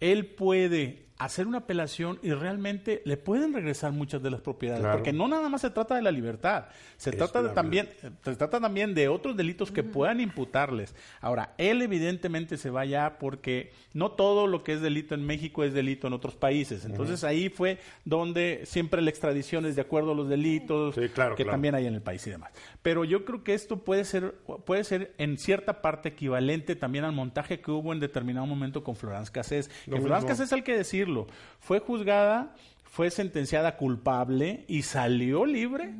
Speaker 3: él puede hacer una apelación y realmente le pueden regresar muchas de las propiedades,
Speaker 1: Claro.
Speaker 3: porque no nada más se trata de la libertad, se
Speaker 1: Es
Speaker 3: trata de también se trata también de otros delitos que puedan imputarles. Ahora, él evidentemente se va ya porque no todo lo que es delito en México es delito en otros países. Entonces ahí fue donde siempre la extradición es de acuerdo a los delitos
Speaker 1: Sí, claro,
Speaker 3: que
Speaker 1: claro.
Speaker 3: también hay en el país y demás. Pero yo creo que esto puede ser puede ser en cierta parte equivalente también al montaje que hubo en determinado momento con Florence Cassés. Que Florence. Cassés hay que decirlo, fue juzgada, fue sentenciada culpable y salió libre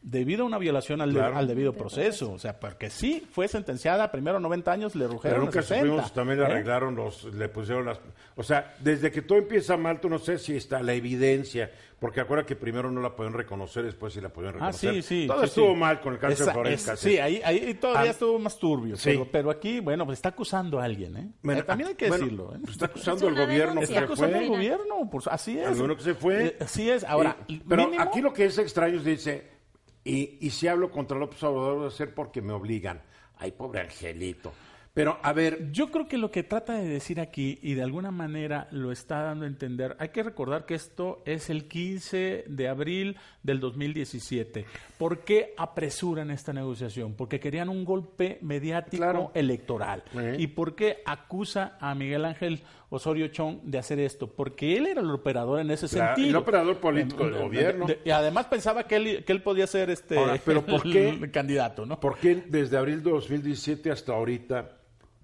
Speaker 3: debido a una violación al,
Speaker 1: Claro.
Speaker 3: al debido proceso. O sea, porque sí, fue sentenciada primero 90 años, le
Speaker 1: Pero
Speaker 3: rujeron
Speaker 1: nunca
Speaker 3: 60.
Speaker 1: supimos, también le
Speaker 3: ¿eh?
Speaker 1: arreglaron los, le pusieron las... O sea, desde que todo empieza mal, tú no sé si está la evidencia, porque acuerda que primero no la pueden reconocer, después sí la pueden
Speaker 3: Ah,
Speaker 1: reconocer.
Speaker 3: sí, sí.
Speaker 1: Todo
Speaker 3: sí,
Speaker 1: estuvo
Speaker 3: sí.
Speaker 1: mal con el
Speaker 3: Esa-
Speaker 1: de Cassés.
Speaker 3: Sí, ahí, ahí todavía
Speaker 1: Ah,
Speaker 3: estuvo más turbio.
Speaker 1: sí.
Speaker 3: Pero, pero aquí, bueno, pues está acusando a alguien, ¿eh?
Speaker 1: Bueno,
Speaker 3: Eh, también hay que
Speaker 1: bueno,
Speaker 3: decirlo, ¿eh?
Speaker 1: pues está acusando al gobierno.
Speaker 3: Está acusando al gobierno, pues así es.
Speaker 1: Al gobierno que se fue.
Speaker 3: Eh, Así es. Ahora,
Speaker 1: Y- pero
Speaker 3: mínimo-
Speaker 1: aquí lo que es extraño es dice, y, y si hablo contra López Obrador va a ser porque me obligan. Ay, pobre angelito. Pero, a ver,
Speaker 3: Yo creo que lo que trata de decir aquí, y de alguna manera lo está dando a entender, hay que recordar que esto es el 15 de abril del 2017. ¿Por qué apresuran esta negociación? Porque querían un golpe mediático
Speaker 1: Claro.
Speaker 3: electoral. ¿Y por qué acusa a Miguel Ángel Osorio Chong de hacer esto? Porque él era el operador en ese
Speaker 1: Claro,
Speaker 3: sentido.
Speaker 1: el operador político del
Speaker 3: De- de-
Speaker 1: gobierno.
Speaker 3: de- y además pensaba que él, que él podía ser este
Speaker 1: Ahora, pero ¿por qué?
Speaker 3: el candidato, ¿no?
Speaker 1: ¿por qué desde abril de 2017 hasta ahorita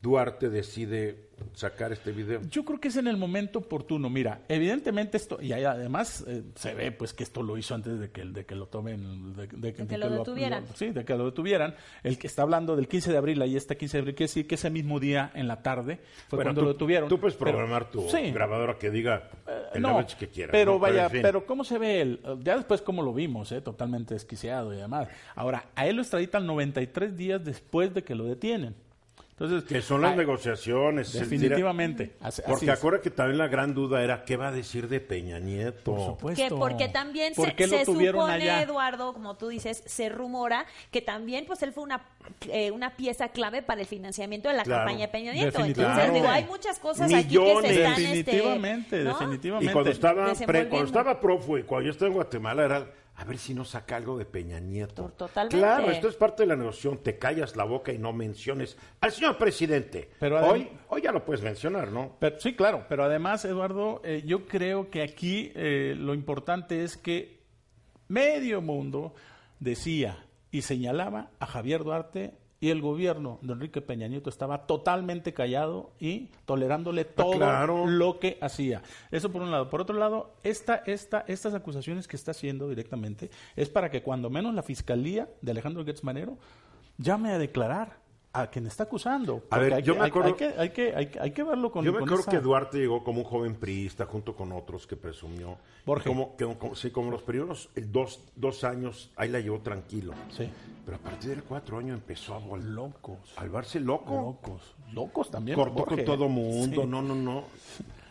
Speaker 1: Duarte decide sacar este video?
Speaker 3: Yo creo que es en el momento oportuno. Mira, evidentemente esto, y ahí además eh, se ve pues que esto lo hizo antes de que, de que lo tomen, de, de
Speaker 2: que lo detuvieran.
Speaker 3: sí, de que lo detuvieran. El que está hablando del 15 de abril, ahí está 15 de abril, quiere decir que ese mismo día en la tarde fue
Speaker 1: Bueno,
Speaker 3: cuando
Speaker 1: tú,
Speaker 3: lo detuvieron.
Speaker 1: Tú puedes
Speaker 3: Pero-
Speaker 1: programar tu
Speaker 3: Sí.
Speaker 1: grabadora que diga el
Speaker 3: no,
Speaker 1: language que quieras.
Speaker 3: pero
Speaker 1: ¿no?
Speaker 3: vaya,
Speaker 1: en fin.
Speaker 3: pero ¿cómo se ve él? Ya después cómo lo vimos, ¿eh? totalmente desquiciado y demás. Ahora, a él lo extraditan 93 días después de que lo detienen. Entonces,
Speaker 1: Que son las
Speaker 3: ah,
Speaker 1: negociaciones.
Speaker 3: Definitivamente.
Speaker 1: Porque acuerda que también la gran duda era qué va a decir de Peña Nieto.
Speaker 3: Por supuesto.
Speaker 2: Que porque también
Speaker 3: ¿Por
Speaker 2: se, supone,
Speaker 3: allá?
Speaker 2: Eduardo, como tú dices, se rumora que también pues él fue una, eh, una pieza clave para el financiamiento de la
Speaker 1: Claro.
Speaker 2: campaña de Peña Nieto. Entonces, digo, hay muchas cosas aquí que
Speaker 1: Millones.
Speaker 2: se están... este,
Speaker 3: definitivamente,
Speaker 2: ¿no?
Speaker 3: definitivamente.
Speaker 1: Y cuando estaba, pre- cuando estaba prófugo y cuando yo estaba en Guatemala era a ver si no saca algo de Peña Nieto.
Speaker 2: Totalmente.
Speaker 1: Claro, esto es parte de la negociación. Te callas la boca y no menciones al señor presidente.
Speaker 3: Pero
Speaker 1: hoy, hoy ya lo puedes mencionar, ¿no?
Speaker 3: Pero- sí, claro, pero además, Eduardo, eh, yo creo que aquí eh, lo importante es que medio mundo decía y señalaba a Javier Duarte y el gobierno de Enrique Peña Nieto estaba totalmente callado y tolerándole todo
Speaker 1: claro.
Speaker 3: lo que hacía. Eso por un lado. Por otro lado, esta, esta, estas acusaciones que está haciendo directamente es para que cuando menos la fiscalía de Alejandro Gertz Manero llame a declarar a quien está acusando.
Speaker 1: A ver,
Speaker 3: hay
Speaker 1: yo
Speaker 3: que-
Speaker 1: me acuerdo-
Speaker 3: hay, que, hay, que, hay, que- hay que verlo con
Speaker 1: Yo me
Speaker 3: con
Speaker 1: acuerdo
Speaker 3: esa-
Speaker 1: que Duarte llegó como un joven priista junto con otros que presumió.
Speaker 3: Borges.
Speaker 1: Como, que, como- sí, como los primeros eh, dos, dos años, ahí la llevó tranquilo.
Speaker 3: Sí.
Speaker 1: Pero a partir del cuatro años empezó a, vol-
Speaker 3: Locos.
Speaker 1: a volverse loco.
Speaker 3: Locos. Locos también.
Speaker 1: Cortó
Speaker 3: Borges.
Speaker 1: con todo mundo.
Speaker 3: Sí.
Speaker 1: No, no, no.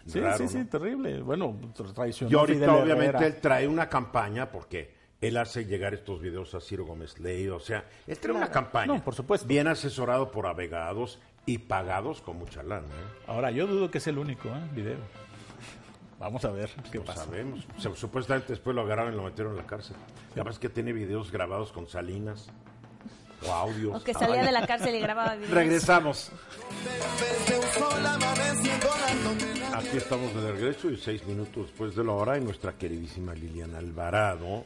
Speaker 3: Sí,
Speaker 1: Raro,
Speaker 3: sí, sí,
Speaker 1: ¿no?
Speaker 3: terrible. Bueno, traicionó
Speaker 1: Y ahorita
Speaker 3: Fidel
Speaker 1: obviamente
Speaker 3: Herrera.
Speaker 1: él trae una campaña porque él hace llegar estos videos a Ciro Gómez Leiva. O sea, él trae una campaña.
Speaker 3: No, por supuesto.
Speaker 1: Bien asesorado por abogados y pagados con mucha lana. ¿eh?
Speaker 3: Ahora, yo dudo que es el único ¿eh? video. Vamos a ver qué
Speaker 1: Lo
Speaker 3: pasa.
Speaker 1: sabemos. O sea, supuestamente después lo agarraron y lo metieron en la cárcel. Capaz que tiene videos grabados con Salinas o audios.
Speaker 2: O que salía de la cárcel y grababa videos.
Speaker 1: Regresamos. Aquí estamos de regreso y seis minutos después de la hora y nuestra queridísima Liliana Alvarado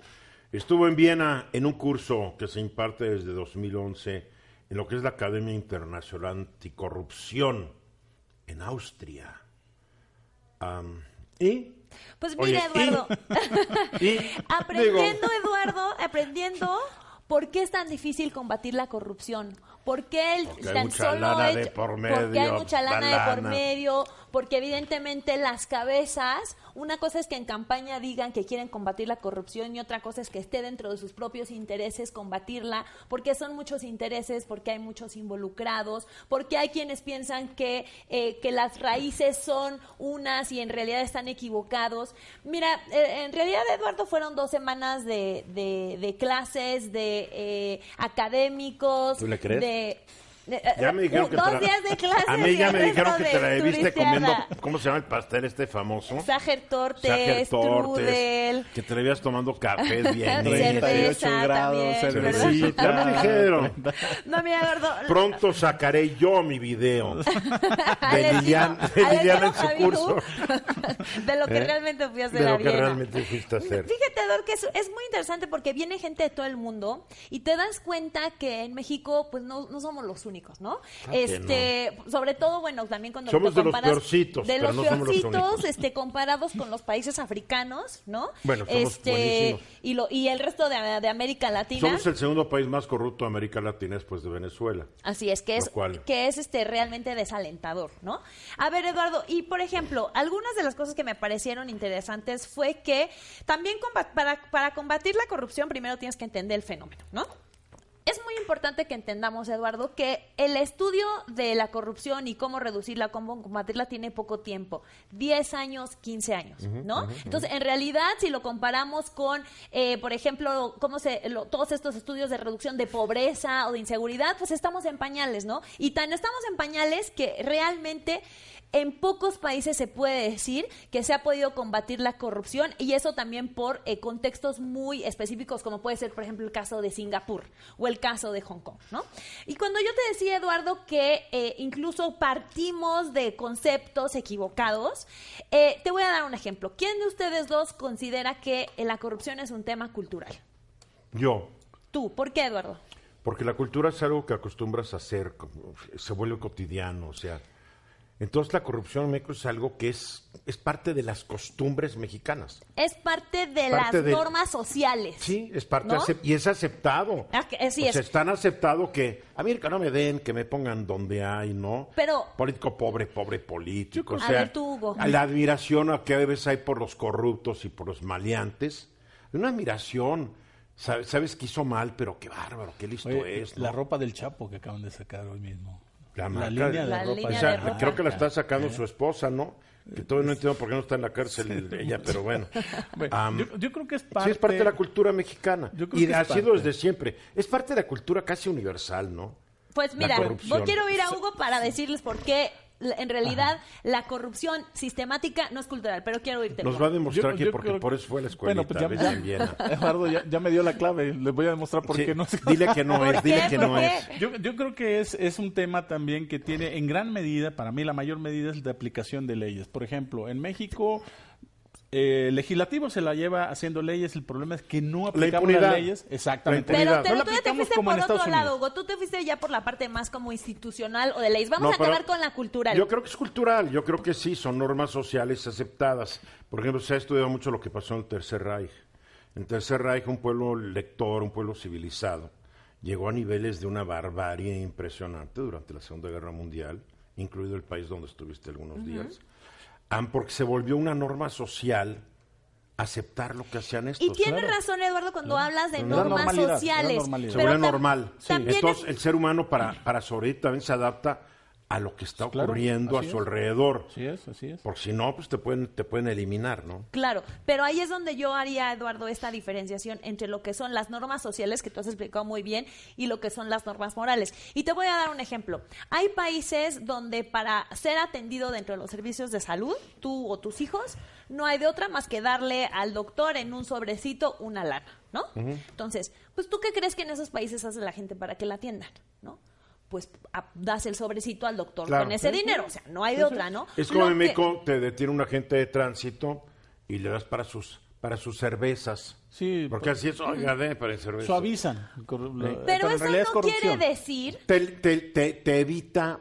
Speaker 1: estuvo en Viena en un curso que se imparte desde 2011 en lo que es la Academia Internacional Anticorrupción en Austria. Y
Speaker 2: Pues mira, Eduardo,
Speaker 1: y
Speaker 2: aprendiendo, Eduardo, aprendiendo por qué es tan difícil combatir la corrupción. ¿Por qué el
Speaker 1: Porque hay
Speaker 2: tan
Speaker 1: mucha
Speaker 2: solo
Speaker 1: lana de
Speaker 2: Porque hay mucha lana
Speaker 1: la
Speaker 2: de por medio, porque evidentemente las cabezas, una cosa es que en campaña digan que quieren combatir la corrupción y otra cosa es que esté dentro de sus propios intereses combatirla, porque son muchos intereses, porque hay muchos involucrados, porque hay quienes piensan que, eh, que las raíces son unas y en realidad están equivocados. Mira, eh, en realidad, Eduardo, fueron dos semanas de, de- de clases, de eh, académicos,
Speaker 1: ¿Tú le crees?
Speaker 2: de... de-
Speaker 1: ya me dijeron que
Speaker 2: dos
Speaker 1: te la-
Speaker 2: días de clases.
Speaker 1: A mí ya me dijeron que te la
Speaker 2: de
Speaker 1: viste
Speaker 2: turisteada.
Speaker 1: comiendo, ¿cómo se llama el pastel este famoso?
Speaker 2: Sacher Tortes,
Speaker 1: Sacher Tortes, que te la habías tomando café bien.
Speaker 2: cerveza
Speaker 3: grados,
Speaker 2: también,
Speaker 3: cervecita.
Speaker 1: Ya me dijeron.
Speaker 2: No, mira, gordo.
Speaker 1: Pronto sacaré yo mi video de Lilian, de Lilian en su curso.
Speaker 2: De lo que
Speaker 1: ¿Eh?
Speaker 2: realmente fui a hacer
Speaker 1: De
Speaker 2: a
Speaker 1: lo que realmente fuiste a hacer.
Speaker 2: Fíjate, Edor, que es, es muy interesante porque viene gente de todo el mundo y te das cuenta que en México pues no, no somos los únicos, ¿no?
Speaker 1: que
Speaker 2: este, sobre todo, bueno, también cuando
Speaker 1: Somos
Speaker 2: te
Speaker 1: de los
Speaker 2: comparas
Speaker 1: peorcitos,
Speaker 2: de los
Speaker 1: no somos los
Speaker 2: peorcitos, este, comparados con los países africanos, ¿no?
Speaker 1: Bueno, somos
Speaker 2: este, y lo y el resto de, de América Latina.
Speaker 1: Somos el segundo país más corrupto de América Latina después de Venezuela.
Speaker 2: Así es, que es,
Speaker 1: cual-
Speaker 2: que es este realmente desalentador, ¿no? A ver, Eduardo, y por ejemplo, algunas de las cosas que me parecieron interesantes fue que también para, para combatir la corrupción primero tienes que entender el fenómeno, ¿no? Es muy importante que entendamos, Eduardo, que el estudio de la corrupción y cómo reducirla, cómo combatirla, tiene poco tiempo. 10 años, 15 años, ¿no? Entonces, en realidad, si lo comparamos con, eh, por ejemplo, cómo se, lo- todos estos estudios de reducción de pobreza o de inseguridad, pues estamos en pañales, ¿no? Y tan estamos en pañales que realmente en pocos países se puede decir que se ha podido combatir la corrupción y eso también por eh, contextos muy específicos como puede ser por ejemplo el caso de Singapur o el caso de Hong Kong, ¿no? Y cuando yo te decía Eduardo que eh, incluso partimos de conceptos equivocados, eh, te voy a dar un ejemplo. ¿Quién de ustedes dos considera que la corrupción es un tema cultural?
Speaker 1: Yo,
Speaker 2: Tú, ¿por qué Eduardo?
Speaker 1: porque la cultura es algo que acostumbras a hacer, se vuelve cotidiano, o sea. Entonces la corrupción en México es algo que es, es parte de las costumbres mexicanas.
Speaker 2: Es parte de
Speaker 1: Parte
Speaker 2: las
Speaker 1: de-
Speaker 2: normas sociales.
Speaker 1: Sí, es parte
Speaker 2: ¿No?
Speaker 1: acep- y es aceptado.
Speaker 2: Ah, que- sí
Speaker 1: o
Speaker 2: es.
Speaker 1: sea, es tan aceptado que a mí que no me den, que me pongan donde hay, ¿no?
Speaker 2: Pero-
Speaker 1: político pobre, pobre político. O
Speaker 2: A
Speaker 1: sea,
Speaker 2: ver, tú, Hugo.
Speaker 1: la admiración que a veces hay por los corruptos y por los maleantes, una admiración. Sabes, sabes que hizo mal, pero qué bárbaro, qué listo
Speaker 3: Oye,
Speaker 1: es. ¿no?
Speaker 3: La ropa del Chapo que acaban de sacar hoy mismo.
Speaker 1: La marca-
Speaker 3: línea de
Speaker 2: La
Speaker 3: ropa.
Speaker 2: línea
Speaker 1: O
Speaker 2: de
Speaker 1: sea,
Speaker 2: ropa.
Speaker 1: creo que la está sacando su esposa, ¿no? Que todavía no entiendo por qué no está en la cárcel ella, pero bueno.
Speaker 3: Yo, yo creo que es
Speaker 1: Sí,
Speaker 3: parte...
Speaker 1: es parte de la cultura mexicana.
Speaker 3: Yo creo
Speaker 1: Y
Speaker 3: que
Speaker 1: ha sido desde siempre. Es parte de la cultura casi universal, ¿no?
Speaker 2: Pues mira, voy- quiero ir a Hugo para decirles por qué en realidad la corrupción sistemática no es cultural, pero quiero irte.
Speaker 1: Nos va a demostrar
Speaker 3: Yo-
Speaker 1: que
Speaker 3: yo
Speaker 1: porque
Speaker 3: creo-
Speaker 1: por eso fue a la escuelita,
Speaker 3: Bueno, pues ya,
Speaker 1: ¿ves?
Speaker 3: ya-
Speaker 1: en Viena.
Speaker 3: Eduardo ya, ya me dio la clave. Les voy a demostrar por
Speaker 1: Sí,
Speaker 3: qué no es.
Speaker 1: Dile que no
Speaker 2: ¿Por
Speaker 1: es, dile
Speaker 2: qué?
Speaker 1: que
Speaker 2: ¿Por
Speaker 1: no es.
Speaker 3: Yo, yo creo que es, es un tema también que tiene en gran medida, para mí la mayor medida es de aplicación de leyes. Por ejemplo, en México eh, legislativo se la lleva haciendo leyes, el problema es que no
Speaker 1: La
Speaker 3: aplicamos las leyes. Exactamente.
Speaker 1: La
Speaker 2: Pero,
Speaker 3: No la
Speaker 2: tú ya te fuiste por otro
Speaker 3: Estados
Speaker 2: lado. Hugo. Tú te fuiste ya por la parte más como institucional o de leyes. Vamos
Speaker 1: No,
Speaker 2: a acabar con la cultural.
Speaker 1: Yo creo que es cultural, yo creo que sí, son normas sociales aceptadas. Por ejemplo, se ha estudiado mucho lo que pasó en el Tercer Reich. En el Tercer Reich, un pueblo lector, un pueblo civilizado, llegó a niveles de una barbarie impresionante durante la Segunda Guerra Mundial, incluido el país donde estuviste algunos días, porque se volvió una norma social aceptar lo que hacían estos.
Speaker 2: Y tienes
Speaker 3: claro.
Speaker 2: razón, Eduardo, cuando hablas de normas sociales.
Speaker 1: se
Speaker 2: Pero
Speaker 1: vuelve normal. Entonces,
Speaker 2: es-
Speaker 1: el ser humano para, para sobrevivir también se adapta a lo que está
Speaker 3: Claro,
Speaker 1: ocurriendo a su
Speaker 3: es.
Speaker 1: alrededor.
Speaker 3: Así es, así es.
Speaker 1: Porque si no, pues te pueden, te pueden eliminar, ¿no?
Speaker 2: Claro, pero ahí es donde yo haría, Eduardo, esta diferenciación entre lo que son las normas sociales, que tú has explicado muy bien, y lo que son las normas morales. Y te voy a dar un ejemplo. Hay países donde para ser atendido dentro de los servicios de salud, tú o tus hijos, no hay de otra más que darle al doctor en un sobrecito una lana, ¿no? Entonces, pues tú qué crees que en esos países hace la gente para que la atiendan, ¿no? Pues a- das el sobrecito al doctor
Speaker 1: Claro.
Speaker 2: con ese dinero, o sea, no hay de otra, ¿no?
Speaker 1: Es como
Speaker 2: Lo
Speaker 1: en
Speaker 2: que-
Speaker 1: México te detiene un agente de tránsito y le das para sus para sus cervezas.
Speaker 3: Sí,
Speaker 1: Porque así es, oiga, dé para cerveza.
Speaker 3: Suavizan. La-
Speaker 2: Pero eso
Speaker 3: es
Speaker 2: no quiere decir
Speaker 1: Te, te- te- te evita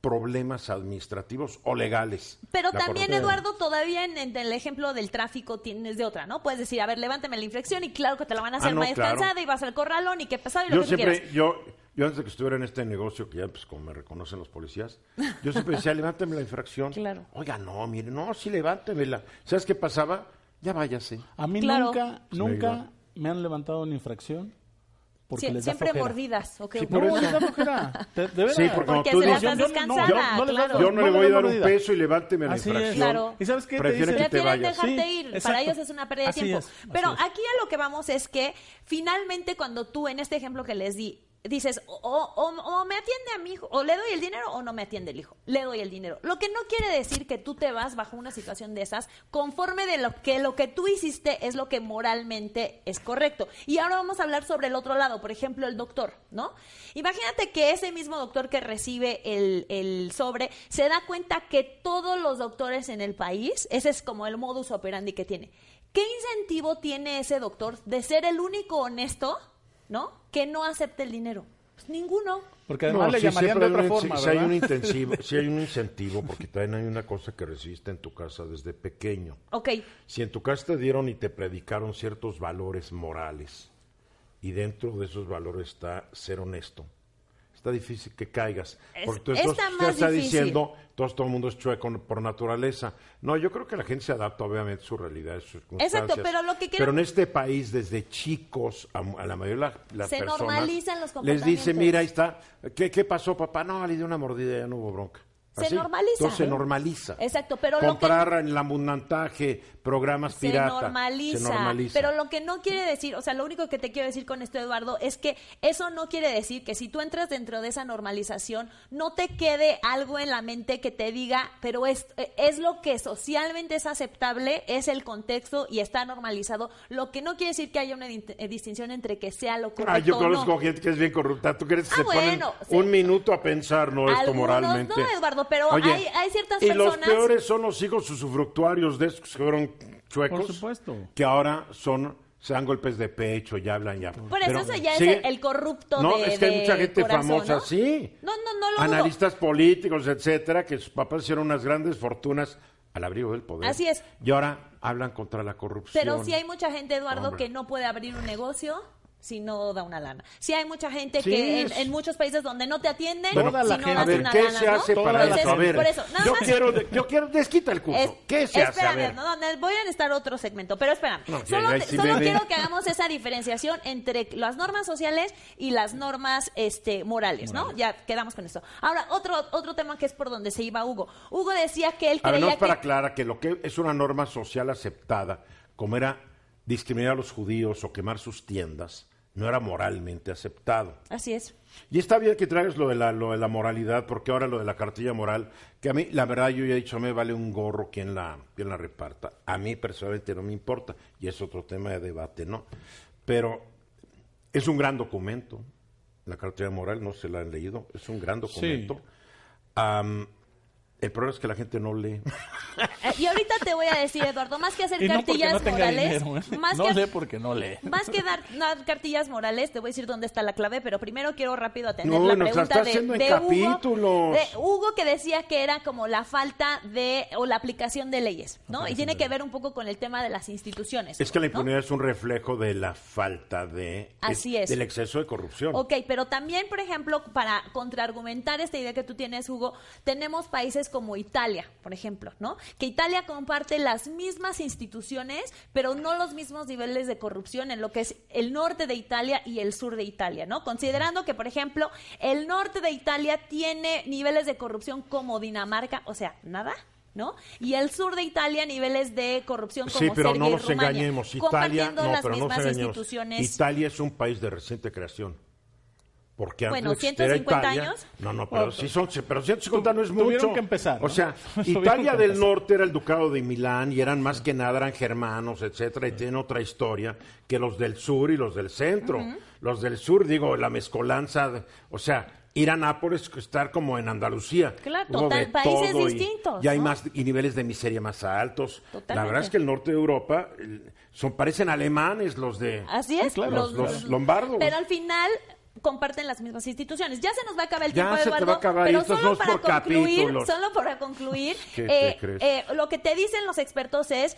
Speaker 1: problemas administrativos o legales.
Speaker 2: Pero también,
Speaker 1: corrupción.
Speaker 2: Eduardo, todavía en, en el ejemplo del tráfico tienes de otra, ¿no? Puedes decir, a ver, levántame la inflexión y claro que te la van a hacer
Speaker 1: Ah, no,
Speaker 2: más
Speaker 1: claro.
Speaker 2: cansada y vas al corralón y qué pesado y lo
Speaker 1: Yo
Speaker 2: que tú
Speaker 1: siempre,
Speaker 2: quieras.
Speaker 1: yo, yo antes de que estuviera en este negocio, que ya pues como me reconocen los policías, yo siempre decía, levánteme la infracción.
Speaker 2: Claro.
Speaker 1: Oiga, no, mire, no, sí, levántemela. ¿Sabes qué pasaba? Ya váyase.
Speaker 3: A mí
Speaker 2: Claro.
Speaker 3: nunca,
Speaker 1: Sí,
Speaker 3: nunca me han levantado una infracción porque
Speaker 2: Sie-
Speaker 3: les da
Speaker 2: siempre
Speaker 3: flojera.
Speaker 2: mordidas, ¿o qué?
Speaker 1: Sí, por
Speaker 3: No,
Speaker 1: eso.
Speaker 3: les da flojera. De, de veras.
Speaker 1: Sí, porque como
Speaker 2: Porque
Speaker 1: tú
Speaker 2: se la
Speaker 1: dices,
Speaker 2: estás
Speaker 3: Yo no-
Speaker 2: descansada,
Speaker 3: yo no les
Speaker 2: claro.
Speaker 3: doy-
Speaker 1: yo no, le voy a dar un
Speaker 3: mordida.
Speaker 1: peso y levánteme la
Speaker 3: Así
Speaker 1: infracción.
Speaker 3: es.
Speaker 2: Claro.
Speaker 3: ¿Y sabes qué? Te dicen-
Speaker 1: que te
Speaker 2: Prefieren
Speaker 1: vayas.
Speaker 2: dejarte
Speaker 3: Sí,
Speaker 2: ir. Para ellos es una pérdida de
Speaker 3: Así
Speaker 2: tiempo.
Speaker 3: es, así
Speaker 2: Pero
Speaker 3: es.
Speaker 2: aquí a lo que vamos es que finalmente cuando tú en este ejemplo que les di dices o, me atiende a mi hijo o le doy el dinero o no me atiende el hijo le doy el dinero. Lo que no quiere decir que tú te vas bajo una situación de esas conforme de lo que lo que tú hiciste es lo que moralmente es correcto. Y ahora vamos a hablar sobre el otro lado por ejemplo el doctor no imagínate que ese mismo doctor que recibe el, el sobre se da cuenta que todos los doctores en el país ese es como el modus operandi que tiene. ¿Qué incentivo tiene ese doctor de ser el único honesto, ¿no? Que no acepte el dinero. Pues ninguno.
Speaker 3: Porque además
Speaker 1: No,
Speaker 3: le
Speaker 1: sí,
Speaker 3: llamarían de otra
Speaker 1: un-
Speaker 3: forma,
Speaker 1: sí hay un intensivo, sí hay un incentivo, porque también hay una cosa que recibiste en tu casa desde pequeño.
Speaker 2: Ok,
Speaker 1: Si en tu casa te dieron y te predicaron ciertos valores morales, y dentro de esos valores está ser honesto, está difícil que caigas. Porque tú
Speaker 2: está
Speaker 1: entonces
Speaker 2: más
Speaker 1: ya está
Speaker 2: difícil.
Speaker 1: diciendo, todo, todo el mundo es chueco por naturaleza. No, yo creo que la gente se adapta obviamente a su realidad, a sus circunstancias.
Speaker 2: Exacto, pero lo que quiero-
Speaker 1: Pero en este país, desde chicos, a, a la mayoría de las,
Speaker 2: Se
Speaker 1: personas,
Speaker 2: normalizan los
Speaker 1: les dice,
Speaker 2: comportamientos.
Speaker 1: mira, ahí está, ¿qué, qué pasó, papá? No, le di una mordida, ya no hubo bronca.
Speaker 2: Se
Speaker 1: Así.
Speaker 2: normaliza.
Speaker 1: Entonces se
Speaker 2: ¿eh?
Speaker 1: normaliza.
Speaker 2: Exacto, pero lo que-
Speaker 1: Comprar en el abundantaje, programas
Speaker 2: se
Speaker 1: pirata.
Speaker 2: normaliza,
Speaker 1: Se normaliza.
Speaker 2: Pero lo que no quiere decir, o sea, lo único que te quiero decir con esto, Eduardo, es que eso no quiere decir que si tú entras dentro de esa normalización, no te quede algo en la mente que te diga, pero es, es lo que socialmente es aceptable, es el contexto y está normalizado. Lo que no quiere decir que haya una eh, distinción entre que sea lo correcto
Speaker 1: Ah, yo conozco
Speaker 2: no.
Speaker 1: gente que es bien corrupta. ¿Tú crees que
Speaker 2: Ah,
Speaker 1: se
Speaker 2: bueno,
Speaker 1: ponen
Speaker 2: sí.
Speaker 1: un minuto a pensar, no, esto
Speaker 2: Algunos
Speaker 1: moralmente?
Speaker 2: no, Eduardo, pero
Speaker 1: Oye,
Speaker 2: hay- hay ciertas
Speaker 1: y los
Speaker 2: personas-
Speaker 1: peores son los hijos usufructuarios de estos que fueron chuecos.
Speaker 3: Por supuesto.
Speaker 1: Que ahora son, se dan golpes de pecho, ya hablan ya.
Speaker 2: Por eso
Speaker 1: Pero
Speaker 2: eso ya
Speaker 1: sigue-
Speaker 2: es el, el corrupto
Speaker 1: No,
Speaker 2: de
Speaker 1: es que hay mucha gente
Speaker 2: corazón,
Speaker 1: famosa,
Speaker 2: ¿no?
Speaker 1: sí.
Speaker 2: No, no, no lo dudo.
Speaker 1: Analistas políticos, etcétera, que sus papás hicieron unas grandes fortunas al abrigo del poder.
Speaker 2: Así es.
Speaker 1: Y ahora hablan contra la corrupción.
Speaker 2: Pero sí hay mucha gente, Eduardo,
Speaker 1: Hombre.
Speaker 2: que no puede abrir un negocio si no da una lana. Sí hay mucha gente
Speaker 1: Sí,
Speaker 2: que en, muchos países donde no te atienden
Speaker 3: Bueno,
Speaker 2: si no
Speaker 3: gente-
Speaker 2: das
Speaker 1: ver,
Speaker 2: una
Speaker 1: ¿qué
Speaker 2: lana,
Speaker 1: se
Speaker 2: ¿no?
Speaker 1: hace para
Speaker 2: Entonces,
Speaker 1: eso? A ver,
Speaker 2: por eso, nada
Speaker 1: yo
Speaker 2: más-
Speaker 1: quiero, yo quiero, desquita el curso.
Speaker 2: Es-
Speaker 1: ¿Qué se hace? A
Speaker 2: espérame,
Speaker 1: ver.
Speaker 2: no, no, voy a necesitar otro segmento, pero espérame.
Speaker 1: No,
Speaker 2: solo
Speaker 1: ya,
Speaker 2: te-
Speaker 1: sí,
Speaker 2: solo
Speaker 1: bebé.
Speaker 2: quiero que hagamos esa diferenciación entre las normas sociales y las normas este, morales, ¿no? Ya quedamos con eso. Ahora, otro, otro tema que es por donde se iba Hugo. Hugo decía que él creía
Speaker 1: no para
Speaker 2: que...
Speaker 1: aclarar que lo que es una norma social aceptada, como era discriminar a los judíos o quemar sus tiendas, no era moralmente aceptado.
Speaker 2: Así es.
Speaker 1: Y está bien que traigas lo de, la, lo de la moralidad, porque ahora lo de la cartilla moral, que a mí, la verdad, yo ya he dicho, me vale un gorro quien la, quien la reparta. A mí personalmente no me importa, y es otro tema de debate, ¿no? Pero es un gran documento. La cartilla moral, no se la han leído, es un gran documento. Am, El problema es que la gente no lee.
Speaker 2: Y ahorita te voy a decir, Eduardo, más que hacer
Speaker 3: Y no porque
Speaker 2: cartillas
Speaker 3: no
Speaker 2: morales,
Speaker 3: dinero, ¿eh?
Speaker 2: más
Speaker 3: no
Speaker 2: que
Speaker 3: lee porque no lee.
Speaker 2: Más que dar, dar cartillas morales, te voy a decir dónde está la clave, pero primero quiero rápido atender
Speaker 1: No,
Speaker 2: la pregunta
Speaker 1: está
Speaker 2: de. Hugo, de Hugo que decía que era como la falta de o la aplicación de leyes, ¿no? Y tiene que ver un poco con el tema de las instituciones.
Speaker 1: Es que la
Speaker 2: ¿no?
Speaker 1: impunidad es un reflejo de la falta de...
Speaker 2: Así es.
Speaker 1: Del exceso de corrupción.
Speaker 2: Ok, pero también, por ejemplo, para contraargumentar esta idea que tú tienes, Hugo, tenemos países como Italia, por ejemplo, ¿no? Que Italia comparte las mismas instituciones, pero no los mismos niveles de corrupción en lo que es el norte de Italia y el sur de Italia, ¿no? Considerando que, por ejemplo, el norte de Italia tiene niveles de corrupción como Dinamarca, o sea, nada. ¿No? Y el sur de Italia niveles de corrupción como
Speaker 1: Sí, pero
Speaker 2: Serbia
Speaker 1: no nos
Speaker 2: Rumania,
Speaker 1: engañemos. Italia,
Speaker 2: compartiendo
Speaker 1: no,
Speaker 2: las
Speaker 1: pero no nos
Speaker 2: mismas
Speaker 1: engañemos.
Speaker 2: instituciones.
Speaker 1: Italia es un país de reciente creación. Porque
Speaker 2: Bueno,
Speaker 1: antes existiera
Speaker 2: 150
Speaker 1: Italia-
Speaker 2: años.
Speaker 1: No, no, pero sí son, pero 150 no es mucho.
Speaker 3: Tuvieron que empezar, ¿no?
Speaker 1: O sea, Italia del
Speaker 3: empezar.
Speaker 1: Norte era el ducado de Milán y eran más que nada eran germanos, etcétera, y tienen otra historia que los del sur y los del centro. Los del sur, digo, la mezcolanza, de- o sea, ir a Nápoles estar como en Andalucía.
Speaker 2: Claro, total- países
Speaker 1: y-
Speaker 2: distintos,
Speaker 1: Y hay
Speaker 2: ¿no?
Speaker 1: más y niveles de miseria más altos. La
Speaker 2: Totalmente.
Speaker 1: verdad es que el norte de Europa son parecen alemanes los de
Speaker 2: Así es, los-
Speaker 1: los lombardos.
Speaker 2: Pero al final comparten las mismas instituciones. Ya se nos va a acabar el
Speaker 1: Ya
Speaker 2: tiempo,
Speaker 1: se te va a
Speaker 2: Eduardo,
Speaker 1: acabar,
Speaker 2: pero
Speaker 1: estos
Speaker 2: solo
Speaker 1: dos
Speaker 2: para
Speaker 1: por
Speaker 2: concluir,
Speaker 1: capítulos.
Speaker 2: solo para concluir,
Speaker 1: ¿Qué te
Speaker 2: eh, eh, lo que te dicen los expertos es,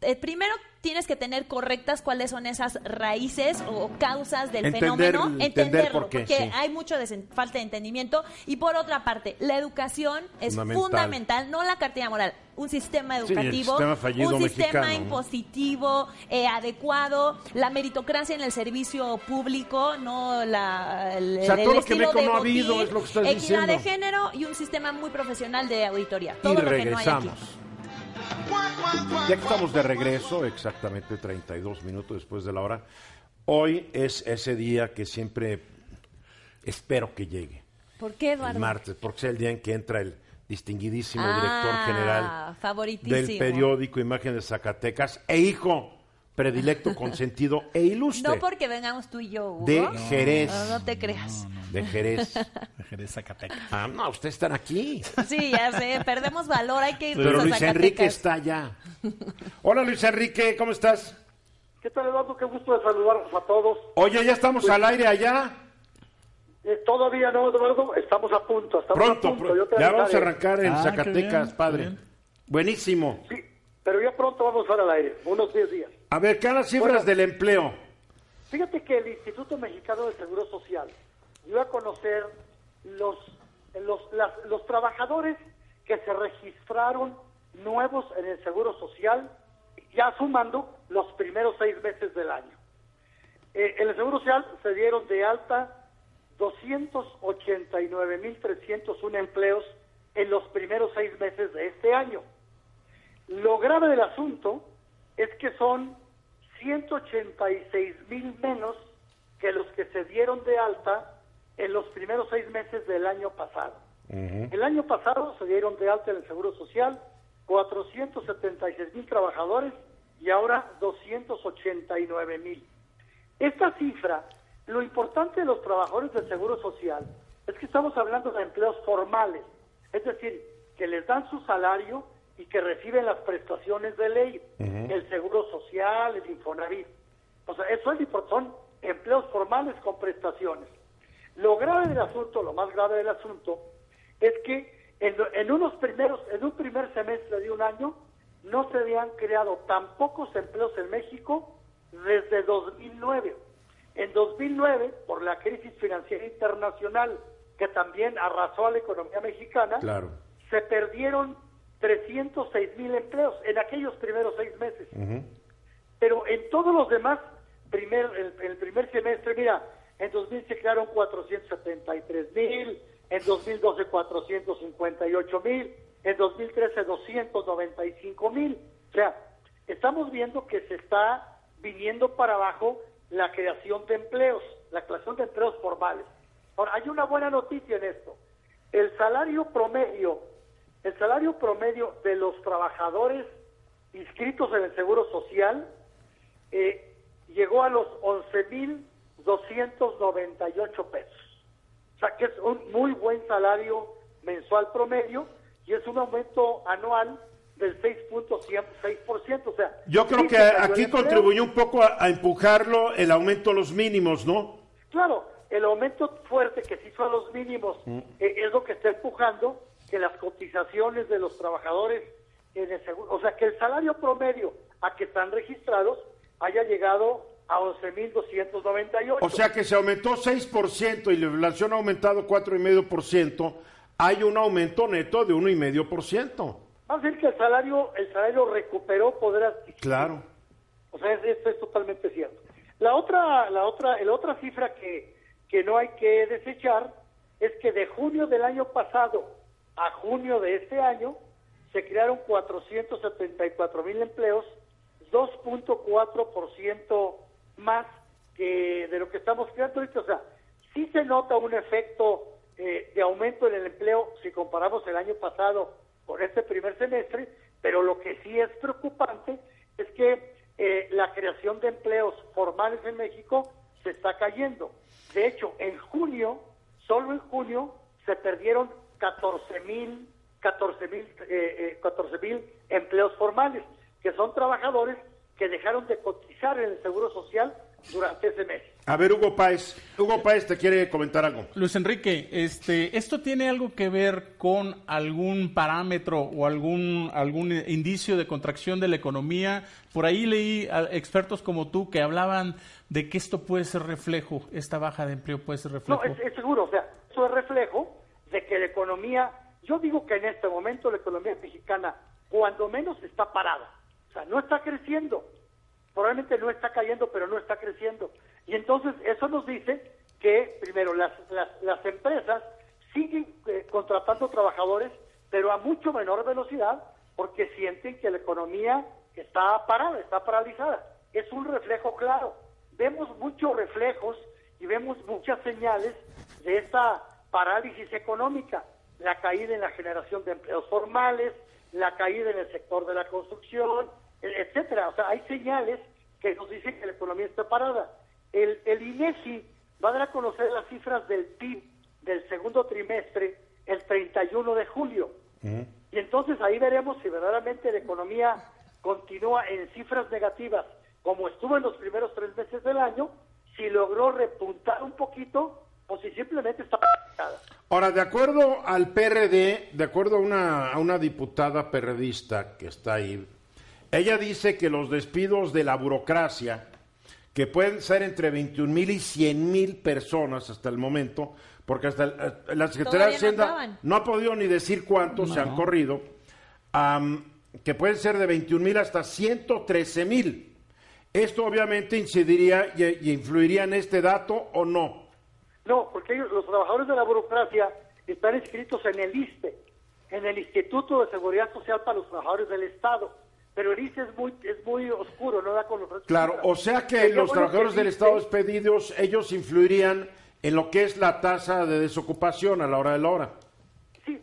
Speaker 2: eh, primero tienes que tener correctas cuáles son esas raíces o causas del
Speaker 1: Entender-
Speaker 2: fenómeno,
Speaker 1: entender
Speaker 2: entenderlo,
Speaker 1: por qué,
Speaker 2: porque
Speaker 1: sí.
Speaker 2: hay mucho falta de entendimiento. Y por otra parte, la educación es
Speaker 1: Fundamental.
Speaker 2: fundamental, no la cartilla moral, un sistema
Speaker 1: Sí,
Speaker 2: educativo,
Speaker 1: sistema
Speaker 2: un sistema
Speaker 1: mexicano, ¿no?
Speaker 2: positivo, eh, adecuado, la meritocracia en el servicio público, no la, el,
Speaker 1: O sea,
Speaker 2: el
Speaker 1: todo lo que
Speaker 2: estilo
Speaker 1: México
Speaker 2: de
Speaker 1: no ha habido
Speaker 2: botín,
Speaker 1: es lo que estás
Speaker 2: equidad de género y un sistema muy profesional de auditoría.
Speaker 1: y
Speaker 2: Todo lo que no hay aquí.
Speaker 1: Ya que estamos de regreso, exactamente 32 minutos después de la hora, hoy es ese día que siempre espero que llegue,
Speaker 2: ¿Por qué,
Speaker 1: el
Speaker 2: Eduardo?
Speaker 1: martes, porque es el día en que entra el distinguidísimo
Speaker 2: Ah,
Speaker 1: director general
Speaker 2: favoritísimo.
Speaker 1: del periódico Imagen de Zacatecas e hijo predilecto, consentido e ilustre
Speaker 2: No porque vengamos tú y yo, Hugo.
Speaker 1: de
Speaker 2: No,
Speaker 1: Jerez,
Speaker 2: no te creas.
Speaker 1: de Jerez.
Speaker 3: De Jerez, Zacatecas.
Speaker 1: Ah, no, ustedes están aquí.
Speaker 2: Sí, ya sé, perdemos valor, hay que ir
Speaker 1: Pero
Speaker 2: a
Speaker 1: Luis Enrique está allá. Hola Luis Enrique, ¿cómo estás?
Speaker 6: ¿Qué tal, Eduardo? Qué gusto de saludarlos a todos.
Speaker 1: Oye, ya estamos al aire allá.
Speaker 6: Eh, todavía no, Eduardo, estamos a punto. Estamos
Speaker 1: Pronto,
Speaker 6: a punto.
Speaker 1: pro-
Speaker 6: Yo te
Speaker 1: ya vamos a arrancar en
Speaker 3: Ah,
Speaker 1: Zacatecas,
Speaker 3: bien,
Speaker 1: padre.
Speaker 3: bien.
Speaker 1: Buenísimo.
Speaker 6: Sí, pero ya pronto vamos a estar al aire, unos 10 días.
Speaker 1: A ver, ¿qué las cifras
Speaker 6: Bueno.
Speaker 1: del empleo?
Speaker 6: Fíjate que el Instituto Mexicano del Seguro Social dio a conocer los, los, las- los trabajadores que se registraron nuevos en el Seguro Social, ya sumando los primeros seis meses del año. Eh, en el Seguro Social se dieron de alta 289.301 empleos en los primeros seis meses de este año. Lo grave del asunto es que son 186 mil menos que los que se dieron de alta en los primeros seis meses del año pasado. El año pasado se dieron de alta en el Seguro Social 476 mil trabajadores y ahora 289 mil. Esta cifra, lo importante de los trabajadores del Seguro Social es que estamos hablando de empleos formales, es decir, que les dan su salario y que reciben las prestaciones de ley, el Seguro Social, el Infonavit. O sea, eso es son empleos formales con prestaciones. Lo grave del asunto, lo más grave del asunto, es que en, en unos primeros, en un primer semestre de un año, no se habían creado tan pocos empleos en México desde 2009. En 2009, por la crisis financiera internacional que también arrasó a la economía mexicana,
Speaker 1: Claro.
Speaker 6: se perdieron 306 mil empleos en aquellos primeros seis meses. Pero en todos los demás, primer, el, el primer semestre, mira, en 2000 se crearon 473 mil, en 2012 458 mil, en 2013 295 mil. O sea, estamos viendo que se está viniendo para abajo la creación de empleos, la creación de empleos formales. Ahora, hay una buena noticia en esto. El salario promedio, el salario promedio de los trabajadores inscritos en el Seguro Social eh, llegó a los 11.298 pesos. O sea, que es un muy buen salario mensual promedio y es un aumento anual del 6.6%. O sea,
Speaker 1: yo creo
Speaker 6: sí
Speaker 1: que aquí contribuyó un poco a, a empujarlo el aumento de los mínimos, ¿no?
Speaker 6: Claro, el aumento fuerte que se hizo a los mínimos eh, es lo que está empujando que las cotizaciones de los trabajadores en el seguro, o sea, que el salario promedio a que están registrados haya llegado a 11.298.
Speaker 1: O sea que se aumentó 6% y la inflación ha aumentado 4,5%, hay un aumento neto de 1,5%.
Speaker 6: Va a decir que el salario, el salario recuperó poder adquisitivo.
Speaker 1: Claro.
Speaker 6: O sea, es- esto es totalmente cierto. La otra, la otra, la otra cifra que, que no hay que desechar es que de junio del año pasado a junio de este año se crearon 474 mil empleos, 2.4% más que de lo que estamos creando ahorita. O sea, sí se nota un efecto eh, de aumento en el empleo si comparamos el año pasado con este primer semestre, pero lo que sí es preocupante es que eh, la creación de empleos formales en México se está cayendo. De hecho, en junio, solo en junio, se perdieron 14 mil 14 mil eh, 14 mil empleos formales, que son trabajadores que dejaron de cotizar en el Seguro Social durante ese mes.
Speaker 1: A ver, Hugo Páez. Hugo Páez te quiere comentar algo.
Speaker 3: Luis Enrique, este, ¿esto tiene algo que ver con algún parámetro o algún, algún indicio de contracción de la economía? Por ahí leí a expertos como tú que hablaban de que esto puede ser reflejo, esta baja de empleo puede ser reflejo.
Speaker 6: No, es, es seguro, o sea, eso es reflejo de que la economía, yo digo que en este momento la economía mexicana, cuando menos, está parada. O sea, no está creciendo. Probablemente no está cayendo, pero no está creciendo. Y entonces eso nos dice que, primero, las, las, las empresas siguen eh, contratando trabajadores, pero a mucho menor velocidad, porque sienten que la economía está parada, está paralizada. Es un reflejo claro. Vemos muchos reflejos y vemos muchas señales de esta parálisis económica, la caída en la generación de empleos formales, la caída en el sector de la construcción, etcétera. O sea, hay señales que nos dicen que la economía está parada. El, el INEGI va a dar a conocer las cifras del PIB del segundo trimestre el 31 de julio. Y entonces ahí veremos si verdaderamente la economía continúa en cifras negativas como estuvo en los primeros tres meses del año, si logró repuntar un poquito o si simplemente está paralizada.
Speaker 1: Ahora, de acuerdo al PRD, de acuerdo a una, a una diputada perredista que está ahí, ella dice que los despidos de la burocracia, que pueden ser entre 21 mil y 100 mil personas hasta el momento, porque hasta el- eh, la Secretaría de
Speaker 2: no
Speaker 1: Hacienda no ha podido ni decir cuántos se han corrido, que pueden ser de 21 mil hasta 113 mil. Esto obviamente incidiría y, y influiría en este dato o no.
Speaker 6: No, porque ellos, los trabajadores de la burocracia están inscritos en el ISTE, en el Instituto de Seguridad Social para los Trabajadores del Estado. Pero el ISTE es muy, es muy oscuro, no da con los
Speaker 1: Claro, o sea que los trabajadores del Estado despedidos, ellos influirían en lo que es la tasa de desocupación a la hora de la hora.
Speaker 6: Sí,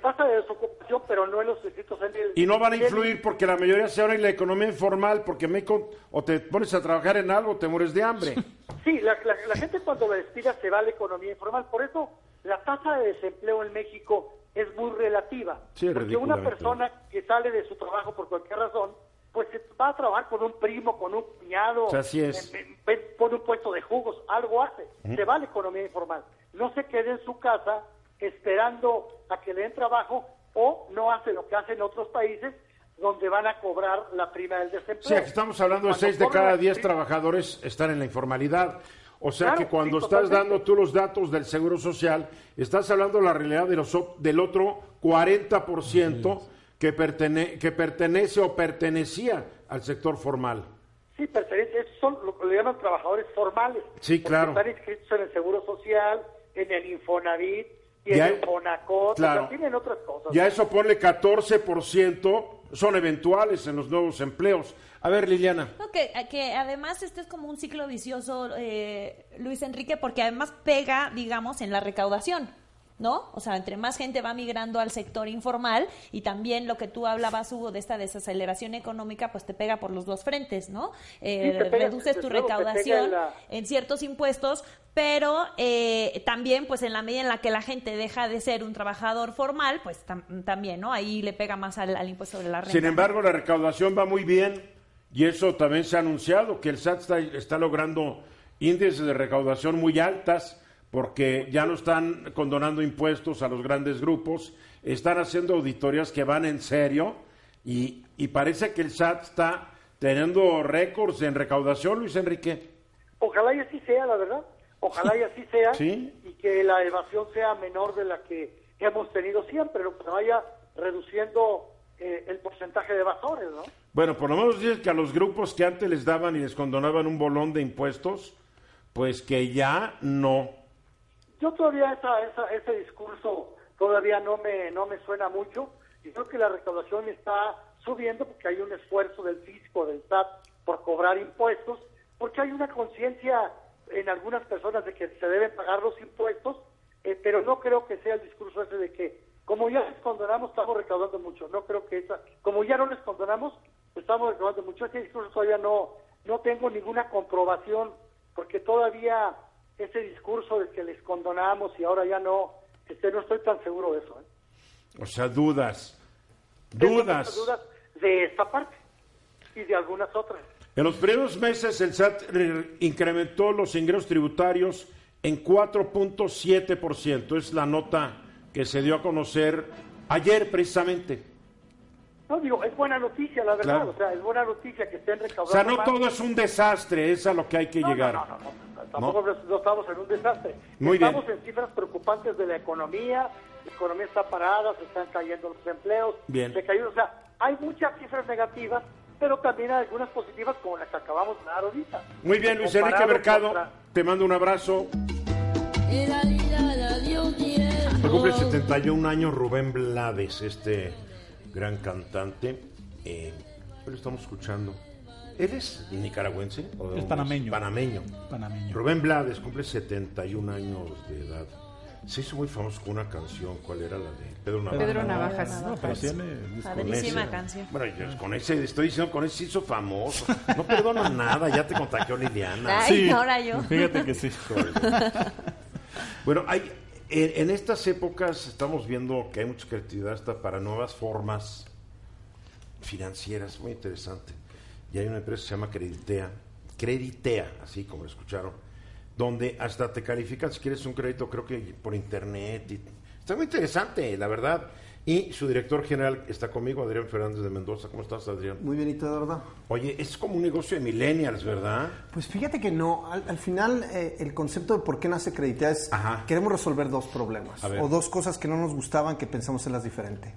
Speaker 6: tasa de desocupación, pero no en los inscritos en el...
Speaker 1: Y no van a influir porque la mayoría se ahora en la economía informal, porque México o te pones a trabajar en algo o te mueres de hambre.
Speaker 6: Sí, la, la- la gente cuando la despida se va a la economía informal. Por eso la tasa de desempleo en México es muy relativa.
Speaker 1: Sí, es
Speaker 6: porque una persona que sale de su trabajo por cualquier razón, pues va a trabajar con un primo, con un cuñado,
Speaker 1: Sí, así es.
Speaker 6: pone un puesto de jugos, algo hace. Se va a la economía informal. No se quede en su casa esperando a que le den trabajo o no hace lo que hacen en otros países donde van a cobrar la prima del desempleo.
Speaker 1: Sí, aquí estamos hablando de
Speaker 6: Cuando
Speaker 1: 6 de cada
Speaker 6: la
Speaker 1: 10
Speaker 6: prima-
Speaker 1: trabajadores están en la informalidad. O sea
Speaker 6: Claro,
Speaker 1: que cuando
Speaker 6: sí,
Speaker 1: estás dando tú los datos del Seguro Social, estás hablando de la realidad de los, o- del otro 40% que, pertene- que pertenece o pertenecía al sector formal.
Speaker 6: Sí, pertenece, esos son lo que le llaman trabajadores formales.
Speaker 1: Sí, claro.
Speaker 6: Están inscritos en el Seguro Social, en el Infonavit y
Speaker 1: Ya-
Speaker 6: en el Fonacot,
Speaker 1: claro.
Speaker 6: o sea, tienen otras cosas.
Speaker 1: Ya eso ponle 14%, son eventuales en los nuevos empleos. A ver, Liliana.
Speaker 2: No, que, que además este es como un ciclo vicioso, eh, Luis Enrique, porque además pega, digamos, en la recaudación. ¿No? O sea, entre más gente va migrando al sector informal y también lo que tú hablabas, Hugo, de esta desaceleración económica, pues te pega por los dos frentes, ¿no? Eh,
Speaker 6: Sí, te pega,
Speaker 2: reduces tu recaudación
Speaker 6: en la-
Speaker 2: en ciertos impuestos, pero eh, también, pues en la medida en la que la gente deja de ser un trabajador formal, pues tam- también, ¿no? Ahí le pega más al, al impuesto de la renta.
Speaker 1: Sin embargo, la recaudación va muy bien y eso también se ha anunciado, que el SAT está, está logrando índices de recaudación muy altas porque ya no están condonando impuestos a los grandes grupos, están haciendo auditorías que van en serio y, y parece que el SAT está teniendo récords en recaudación, Luis Enrique.
Speaker 6: Ojalá y así sea, la verdad. Ojalá y así sea.
Speaker 1: Sí.
Speaker 6: Y que la evasión sea menor de la que hemos tenido siempre, lo que vaya reduciendo eh, el porcentaje de evasores, ¿no?
Speaker 1: Bueno, por lo menos dicen que a los grupos que antes les daban y les condonaban un bolón de impuestos, pues que ya no.
Speaker 6: Yo todavía esa, esa- ese discurso todavía no me, no me suena mucho y creo que la recaudación está subiendo porque hay un esfuerzo del fisco, del SAT, por cobrar impuestos, porque hay una conciencia en algunas personas de que se deben pagar los impuestos, eh, pero no creo que sea el discurso ese de que como ya les condonamos estamos recaudando mucho, no creo que esa, como ya no les condonamos estamos recaudando mucho, ese discurso todavía no, no tengo ninguna comprobación porque todavía ese discurso de que les condonamos y ahora ya no, este, no estoy tan seguro de eso. ¿eh?
Speaker 1: O sea, dudas. Dudas.
Speaker 6: dudas de esta parte y de algunas otras.
Speaker 1: En los primeros meses el SAT re- incrementó los ingresos tributarios en 4.7%. Es la nota que se dio a conocer ayer precisamente.
Speaker 6: No, digo, es buena noticia, la verdad.
Speaker 1: Claro.
Speaker 6: O sea, es buena noticia que estén
Speaker 1: O
Speaker 6: recaudando.
Speaker 1: sea, no
Speaker 6: más.
Speaker 1: todo es un desastre, es a lo que hay que
Speaker 6: No,
Speaker 1: llegar.
Speaker 6: No, no, no, no, tampoco no. estamos en un desastre.
Speaker 1: Muy bien.
Speaker 6: estamos en cifras preocupantes de la economía. La economía está parada, se están cayendo los empleos.
Speaker 1: Bien.
Speaker 6: Se cayó, o sea, hay muchas cifras negativas, pero también hay algunas positivas como las que acabamos de dar ahorita.
Speaker 1: Muy bien, Luis Enrique Mercado,
Speaker 6: contra-
Speaker 1: te mando un abrazo. Cumple 71 años Rubén Blades, este gran cantante. Eh, lo estamos escuchando. ¿Él es nicaragüense? ¿O de
Speaker 3: Es panameño.
Speaker 1: Panameño.
Speaker 3: Panameño.
Speaker 1: Rubén Blades cumple 71 años de edad. Se hizo muy famoso con una canción. ¿Cuál era la de Pedro Navaja?
Speaker 7: Pedro Navajas.
Speaker 3: No, pero tiene...
Speaker 2: Padrísima
Speaker 1: ese-
Speaker 2: canción.
Speaker 1: Bueno, yo con ese, estoy diciendo, con ese se hizo famoso. No perdono nada, ya te contagió Liliana.
Speaker 2: Ay, ahora yo.
Speaker 3: Fíjate que sí.
Speaker 1: Bueno, hay, en, estas épocas estamos viendo que hay mucha creatividad hasta para nuevas formas financieras, muy interesante. Y hay una empresa que se llama Creditea, Creditea, así como lo escucharon, donde hasta te califican si quieres un crédito, creo que por internet. está muy interesante, la verdad. Y su director general está conmigo, Adrián Fernández de Mendoza. ¿Cómo estás, Adrián?
Speaker 8: Muy bien, ¿y tú, Eduardo?
Speaker 1: Oye, es como un negocio de millennials, ¿verdad?
Speaker 8: Pues fíjate que no. Al, al final, eh, el concepto de por qué nace Creditea es
Speaker 1: Ajá.
Speaker 8: queremos resolver dos problemas o dos cosas que no nos gustaban que pensamos hacerlas diferente.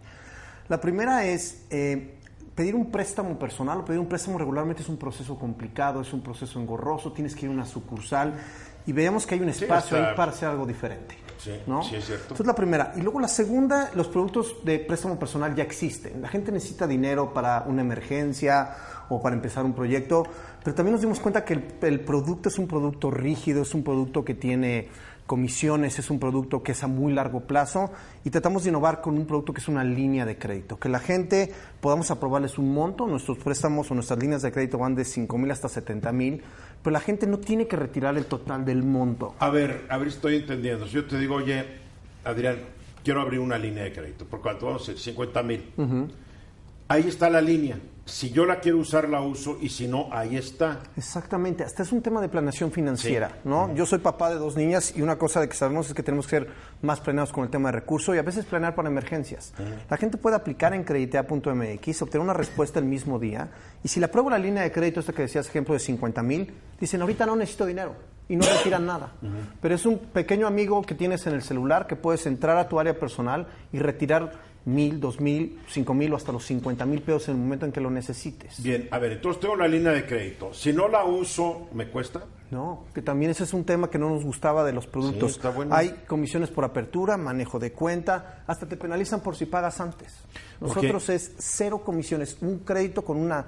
Speaker 8: La primera es eh, pedir un préstamo personal o pedir un préstamo regularmente es un proceso complicado, es un proceso engorroso, tienes que ir a una sucursal y veamos que hay un espacio
Speaker 1: está-
Speaker 8: ahí para hacer algo diferente.
Speaker 1: Sí,
Speaker 8: ¿no?
Speaker 1: sí, es cierto.
Speaker 8: Entonces la primera. Y luego la segunda, los productos de préstamo personal ya existen. La gente necesita dinero para una emergencia o para empezar un proyecto, pero también nos dimos cuenta que el, el producto es un producto rígido, es un producto que tiene comisiones, es un producto que es a muy largo plazo y tratamos de innovar con un producto que es una línea de crédito, que la gente podamos aprobarles un monto, nuestros préstamos o nuestras líneas de crédito van de 5 mil hasta 70 mil, pero la gente no tiene que retirar el total del monto.
Speaker 1: A ver, a ver, estoy entendiendo. Si yo te digo, oye, Adrián, quiero abrir una línea de crédito. ¿Por cuánto? Vamos a hacer 50 mil. Ahí está la línea. Si yo la quiero usar, la uso. Y si no, ahí está.
Speaker 8: Exactamente, hasta es un tema de planeación financiera, ¿no? Yo soy papá de dos niñas y una cosa de que sabemos es que tenemos que ser más planeados con el tema de recursos y a veces planear para emergencias. La gente puede aplicar en creditea.mx, obtener una respuesta el mismo día y si le apruebo la línea de crédito, esta que decías, ejemplo de 50 mil, dicen ahorita no necesito dinero y no retiran nada. Pero es un pequeño amigo que tienes en el celular que puedes entrar a tu área personal y retirar mil, dos mil, cinco mil o hasta los 50 mil pesos en el momento en que lo necesites.
Speaker 1: Bien, a ver, entonces tengo la línea de crédito. Si no la uso, ¿me cuesta?
Speaker 8: No, que también ese es un tema que no nos gustaba de los productos.
Speaker 1: Sí, está bueno.
Speaker 8: Hay comisiones por apertura, manejo de cuenta, hasta te penalizan por si pagas antes. Nosotros es cero comisiones, un crédito con una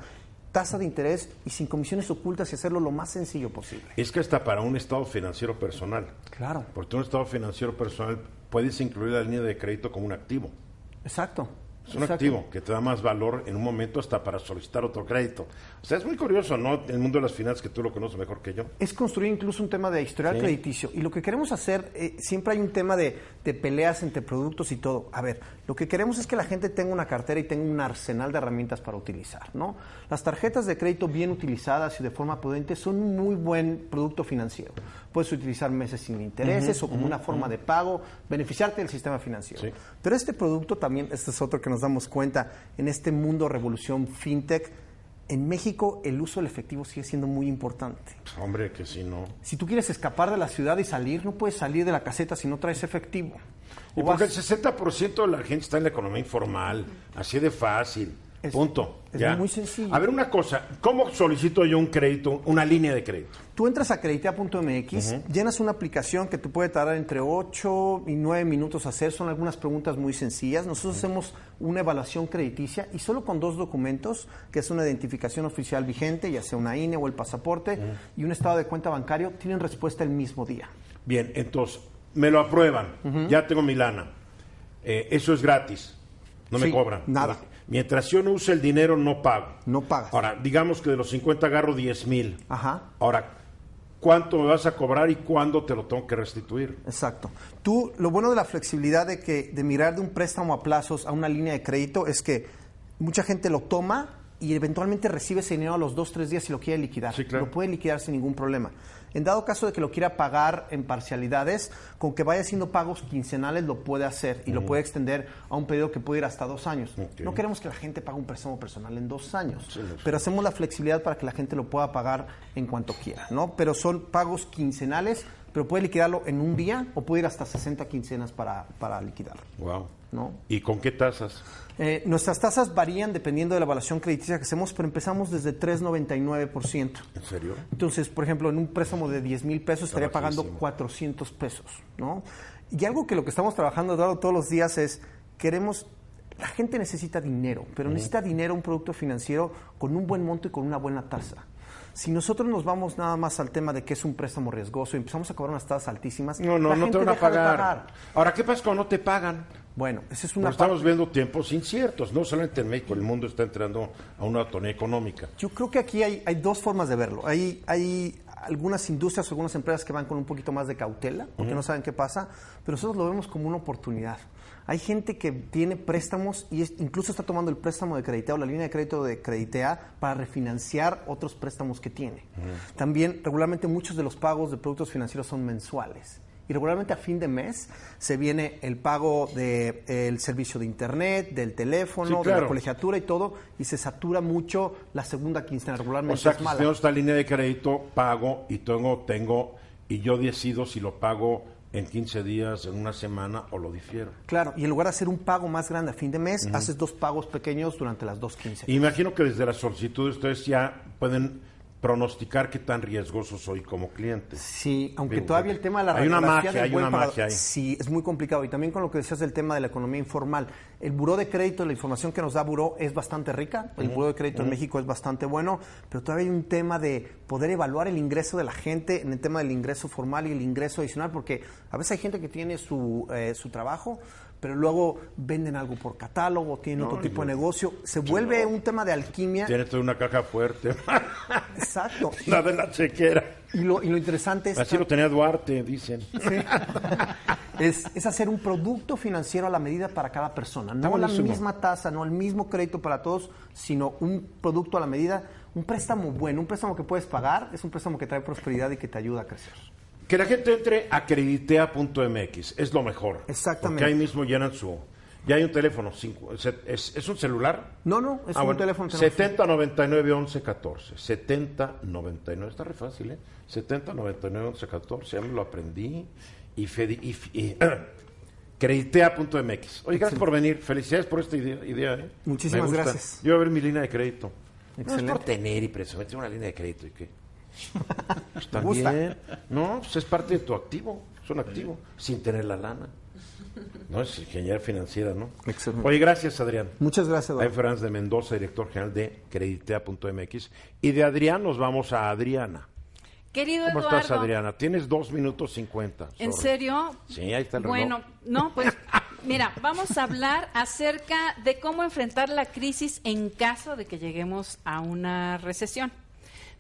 Speaker 8: tasa de interés y sin comisiones ocultas y hacerlo lo más sencillo posible.
Speaker 1: Es que hasta para un estado financiero personal.
Speaker 8: Claro.
Speaker 1: Porque un estado financiero personal puedes incluir la línea de crédito como un activo.
Speaker 8: Exacto.
Speaker 1: Es un
Speaker 8: exacto.
Speaker 1: activo que te da más valor en un momento hasta para solicitar otro crédito. O sea, es muy curioso, ¿no? El mundo de las finanzas que tú lo conoces mejor que yo.
Speaker 8: es construir incluso un tema de historial
Speaker 1: Sí.
Speaker 8: crediticio. Y lo que queremos hacer, eh, siempre hay un tema de, de peleas entre productos y todo. A ver, lo que queremos es que la gente tenga una cartera y tenga un arsenal de herramientas para utilizar, ¿no? Las tarjetas de crédito bien utilizadas y de forma prudente son un muy buen producto financiero. Puedes utilizar meses sin intereses o como una forma de pago, beneficiarte del sistema financiero.
Speaker 1: Sí.
Speaker 8: Pero este producto también, este es otro que nos damos cuenta, en este mundo revolución fintech, en México el uso del efectivo sigue siendo muy importante.
Speaker 1: Hombre, que si no.
Speaker 8: Si tú quieres escapar de la ciudad y salir, no puedes salir de la caseta si no traes efectivo.
Speaker 1: Y porque el
Speaker 8: vas-
Speaker 1: 60% de la gente está en la economía informal, así de fácil.
Speaker 8: Es-
Speaker 1: Punto.
Speaker 8: es
Speaker 1: Ya.
Speaker 8: muy sencillo.
Speaker 1: A ver, una cosa, ¿cómo solicito yo un crédito, una línea de crédito?
Speaker 8: Tú entras a creditea.mx, llenas una aplicación que te puede tardar entre 8 y 9 minutos hacer, son algunas preguntas muy sencillas. Nosotros hacemos una evaluación crediticia y solo con dos documentos, que es una identificación oficial vigente, ya sea una INE o el pasaporte, y un estado de cuenta bancario, tienen respuesta el mismo día.
Speaker 1: Bien, entonces, me lo aprueban, ya tengo mi lana. Eh, eso es gratis, no me cobran.
Speaker 8: nada.
Speaker 1: Mientras yo no use el dinero, no pago.
Speaker 8: No pagas.
Speaker 1: Ahora, digamos que de los 50 agarro 10 mil.
Speaker 8: Ajá.
Speaker 1: Ahora, ¿cuánto me vas a cobrar y cuándo te lo tengo que restituir?
Speaker 8: Exacto. Tú, lo bueno de la flexibilidad de que de mirar de un préstamo a plazos a una línea de crédito es que mucha gente lo toma y eventualmente recibe ese dinero a los dos, tres días y lo quiere liquidar.
Speaker 1: Sí, claro.
Speaker 8: Lo puede liquidar sin ningún problema. En dado caso de que lo quiera pagar en parcialidades, con que vaya haciendo pagos quincenales lo puede hacer y lo puede extender a un periodo que puede ir hasta dos años. No queremos que la gente pague un préstamo personal en dos años,
Speaker 1: Sí,
Speaker 8: pero hacemos la flexibilidad para que la gente lo pueda pagar en cuanto quiera, ¿no? Pero son pagos quincenales, pero puede liquidarlo en un día o puede ir hasta 60 quincenas para, para liquidarlo,
Speaker 1: Wow.
Speaker 8: ¿no?
Speaker 1: ¿Y con qué tasas?
Speaker 8: Eh, nuestras tasas varían dependiendo de la evaluación crediticia que hacemos, pero empezamos desde 3,99%.
Speaker 1: ¿En serio?
Speaker 8: Entonces, por ejemplo, en un préstamo de 10 mil pesos estaría pagando
Speaker 1: bajísimo.
Speaker 8: 400 pesos, ¿no? Y algo que lo que estamos trabajando, Eduardo, todos los días es, queremos, la gente necesita dinero, pero necesita dinero, un producto financiero con un buen monto y con una buena tasa. Si nosotros nos vamos nada más al tema de que es un préstamo riesgoso y empezamos a cobrar unas tasas altísimas,
Speaker 1: No, no,
Speaker 8: la
Speaker 1: no te van a pagar. Ahora, ¿qué pasa cuando no te pagan?
Speaker 8: Bueno, esa es una
Speaker 1: estamos
Speaker 8: parte-
Speaker 1: viendo tiempos inciertos, no solamente en México, el mundo está entrando a una atonía económica.
Speaker 8: Yo creo que aquí hay, hay dos formas de verlo. Hay, hay algunas industrias, algunas empresas que van con un poquito más de cautela, porque no saben qué pasa, pero nosotros lo vemos como una oportunidad. Hay gente que tiene préstamos y es- incluso está tomando el préstamo de Creditea o la línea de crédito de Creditea para refinanciar otros préstamos que tiene. También, regularmente, muchos de los pagos de productos financieros son mensuales. Y regularmente a fin de mes se viene el pago del servicio de internet, del teléfono,
Speaker 1: Sí,
Speaker 8: de la colegiatura y todo, y se satura mucho la segunda quincena. Regularmente
Speaker 1: O sea,
Speaker 8: es
Speaker 1: que si
Speaker 8: mala.
Speaker 1: tengo esta línea de crédito, pago y tengo, tengo, y yo decido si lo pago en 15 días, en una semana o lo difiero.
Speaker 8: Claro, y en lugar de hacer un pago más grande a fin de mes, haces dos pagos pequeños durante las dos quincenas.
Speaker 1: Imagino que desde la solicitud ustedes ya pueden pronosticar qué tan riesgoso soy como cliente.
Speaker 8: Sí, aunque todavía el tema de la
Speaker 1: hay una magia, hay una
Speaker 8: pagador-
Speaker 1: magia ahí.
Speaker 8: Sí, es muy complicado. Y también con lo que decías del tema de la economía informal. El buró de crédito, la información que nos da buró es bastante rica. El buró de crédito en México es bastante bueno, pero todavía hay un tema de poder evaluar el ingreso de la gente en el tema del ingreso formal y el ingreso adicional, porque a veces hay gente que tiene su, eh, su trabajo, pero luego venden algo por catálogo, tienen otro tipo de negocio. Se vuelve un tema de alquimia.
Speaker 1: Tiene toda una caja fuerte,
Speaker 8: Exacto.
Speaker 1: la de la chequera.
Speaker 8: Y lo, y lo interesante es...
Speaker 1: Así lo tenía Duarte, dicen.
Speaker 8: es, es hacer un producto financiero a la medida para cada persona. No la
Speaker 1: buenísimo.
Speaker 8: misma tasa, no el mismo crédito para todos, sino un producto a la medida, un préstamo bueno, un préstamo que puedes pagar, es un préstamo que trae prosperidad y que te ayuda a crecer.
Speaker 1: Que la gente entre a creditea.mx, es lo mejor.
Speaker 8: Exactamente.
Speaker 1: Porque ahí mismo llenan su... Ya hay un teléfono, cinco- ¿es, es un celular?
Speaker 8: No, no, es
Speaker 1: Ah,
Speaker 8: un
Speaker 1: bueno,
Speaker 8: teléfono. tenemos-
Speaker 1: 70 99 11 14. 70 99, está re fácil, ¿eh? 70 99 11 14, ya me lo aprendí. Y, fedi- y, creditea.mx. Oye, gracias por venir. Felicidades por esta idea. idea, ¿eh?
Speaker 8: Muchísimas gracias.
Speaker 1: Yo voy a ver mi línea de crédito. No es por tener y presumir, tengo una línea de crédito y qué. Pues también. No, pues es parte de tu activo. Es un activo, sin tener la lana. No, es ingeniería financiera, ¿no?
Speaker 8: Excelente.
Speaker 1: Oye, gracias, Adrián.
Speaker 8: Muchas gracias, Eduardo.
Speaker 1: Franz de Mendoza, director general de creditea.mx. Y de Adrián nos vamos a Adriana.
Speaker 7: Querido
Speaker 1: ¿Cómo
Speaker 7: Eduardo.
Speaker 1: estás, Adriana? Tienes dos minutos cincuenta.
Speaker 7: ¿En serio?
Speaker 1: Sí, ahí está el
Speaker 7: Bueno,
Speaker 1: reloj.
Speaker 7: no, pues mira, vamos a hablar acerca de cómo enfrentar la crisis en caso de que lleguemos a una recesión.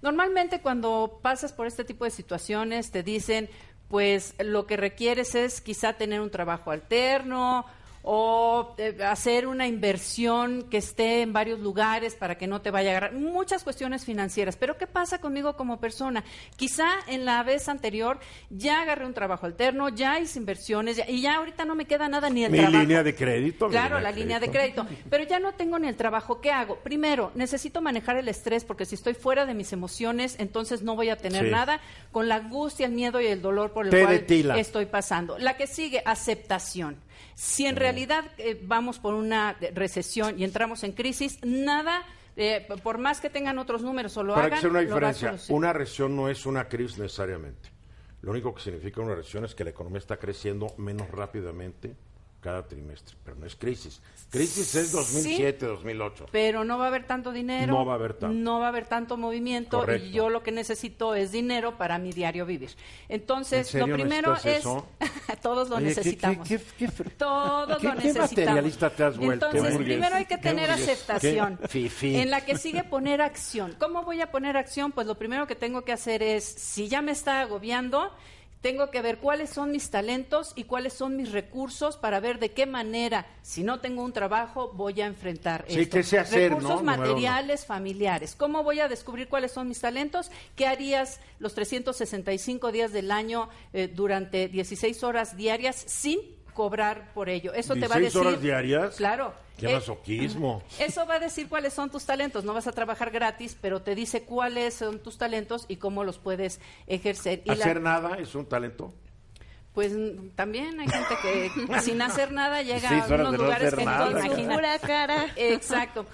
Speaker 7: Normalmente cuando pasas por este tipo de situaciones te dicen, pues lo que requieres es quizá tener un trabajo alterno o eh, hacer una inversión que esté en varios lugares para que no te vaya a agarrar. Muchas cuestiones financieras. Pero ¿qué pasa conmigo como persona? Quizá en la vez anterior ya agarré un trabajo alterno, ya hice inversiones ya- y ya ahorita no me queda nada ni el
Speaker 1: Mi
Speaker 7: trabajo.
Speaker 1: línea de crédito.
Speaker 7: Claro, la línea de
Speaker 1: crédito.
Speaker 7: Pero ya no tengo ni el trabajo. ¿Qué hago? Primero, necesito manejar el estrés porque si estoy fuera de mis emociones, entonces no voy a tener
Speaker 1: Sí.
Speaker 7: nada con la angustia, el miedo y el dolor por el cual estoy pasando. La que sigue, aceptación. Si en realidad eh, vamos por una eh, recesión y entramos en crisis, nada, eh, por más que tengan otros números o lo
Speaker 1: hay
Speaker 7: hagan,
Speaker 1: que hacer una diferencia. Una recesión no es una crisis necesariamente. Lo único que significa una recesión es que la economía está creciendo menos rápidamente cada trimestre, pero no es crisis. Crisis es 2007, 2008.
Speaker 7: pero no va a haber tanto dinero.
Speaker 1: No va a haber tanto.
Speaker 7: No va a haber tanto movimiento
Speaker 1: Correcto.
Speaker 7: y yo lo que necesito es dinero para mi diario vivir. Entonces,
Speaker 1: ¿En serio
Speaker 7: lo primero es
Speaker 1: eso?
Speaker 7: todos lo
Speaker 1: Oye, ¿qué-
Speaker 7: necesitamos.
Speaker 1: qué- qué- qué-
Speaker 7: todos lo
Speaker 1: qué
Speaker 7: necesitamos.
Speaker 1: materialista te has vuelto,
Speaker 7: Entonces, primero hay que tener aceptación. En la que sigue poner acción. ¿Cómo voy a poner acción? Pues lo primero que tengo que hacer es, si ya me está agobiando, tengo que ver cuáles son mis talentos y cuáles son mis recursos para ver de qué manera, si no tengo un trabajo, voy a enfrentar
Speaker 1: Sí,
Speaker 7: esto.
Speaker 1: hacer, ¿no?
Speaker 7: Recursos
Speaker 1: uno.
Speaker 7: materiales, familiares. ¿Cómo voy a descubrir cuáles son mis talentos? ¿Qué harías los 365 días del año eh, durante 16 horas diarias sin cobrar por ello? Eso te va a
Speaker 1: 16
Speaker 7: decir.
Speaker 1: horas diarias.
Speaker 7: Claro.
Speaker 1: Qué
Speaker 7: Eh,
Speaker 1: masoquismo.
Speaker 7: eso va a decir cuáles son tus talentos. No vas a trabajar gratis, pero te dice cuáles son tus talentos y cómo los puedes ejercer. Y la-
Speaker 1: Hacer nada es un talento.
Speaker 7: pues mm, también hay gente que sin hacer nada llega a unos
Speaker 1: no
Speaker 7: lugares que
Speaker 1: nada,
Speaker 7: no.
Speaker 2: Pura cara.
Speaker 7: Exacto.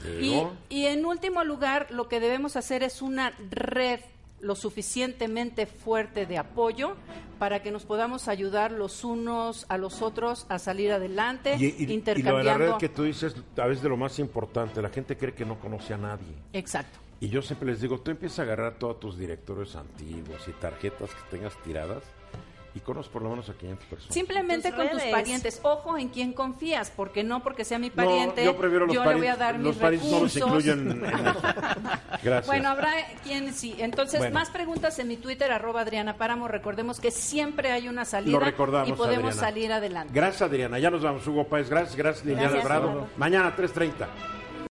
Speaker 7: Y en último lugar, lo que debemos hacer es una red lo suficientemente fuerte de apoyo para que nos podamos ayudar los unos a los otros a salir adelante,
Speaker 1: Y, y- y lo de la
Speaker 7: intercambiando.
Speaker 1: red que tú dices, a veces de lo más importante, la gente cree que no conoce a nadie.
Speaker 7: Exacto.
Speaker 1: Y yo siempre les digo, tú empiezas a agarrar todos tus directorios antiguos y tarjetas que tengas tiradas y conoces por lo menos a 500 personas.
Speaker 7: Simplemente
Speaker 2: Tus
Speaker 7: con tus
Speaker 2: redes.
Speaker 7: parientes. Ojo en quién confías, porque no porque sea mi pariente,
Speaker 1: no, yo prefiero los
Speaker 7: le
Speaker 1: parientes.
Speaker 7: voy a dar
Speaker 1: los
Speaker 7: mis
Speaker 1: parientes no los
Speaker 7: recursos.
Speaker 1: en, en. Gracias.
Speaker 7: Bueno, habrá quien sí. Entonces,
Speaker 1: Bueno.
Speaker 7: más preguntas en mi Twitter, arroba Adriana Páramo. Recordemos que siempre hay una salida
Speaker 1: Lo recordamos,
Speaker 7: y podemos
Speaker 1: Adriana.
Speaker 7: salir adelante.
Speaker 1: Gracias, Adriana. Ya nos vamos, Hugo Páez. Gracias, gracias, Liliana.
Speaker 2: Eduardo.
Speaker 1: Mañana, 3.30.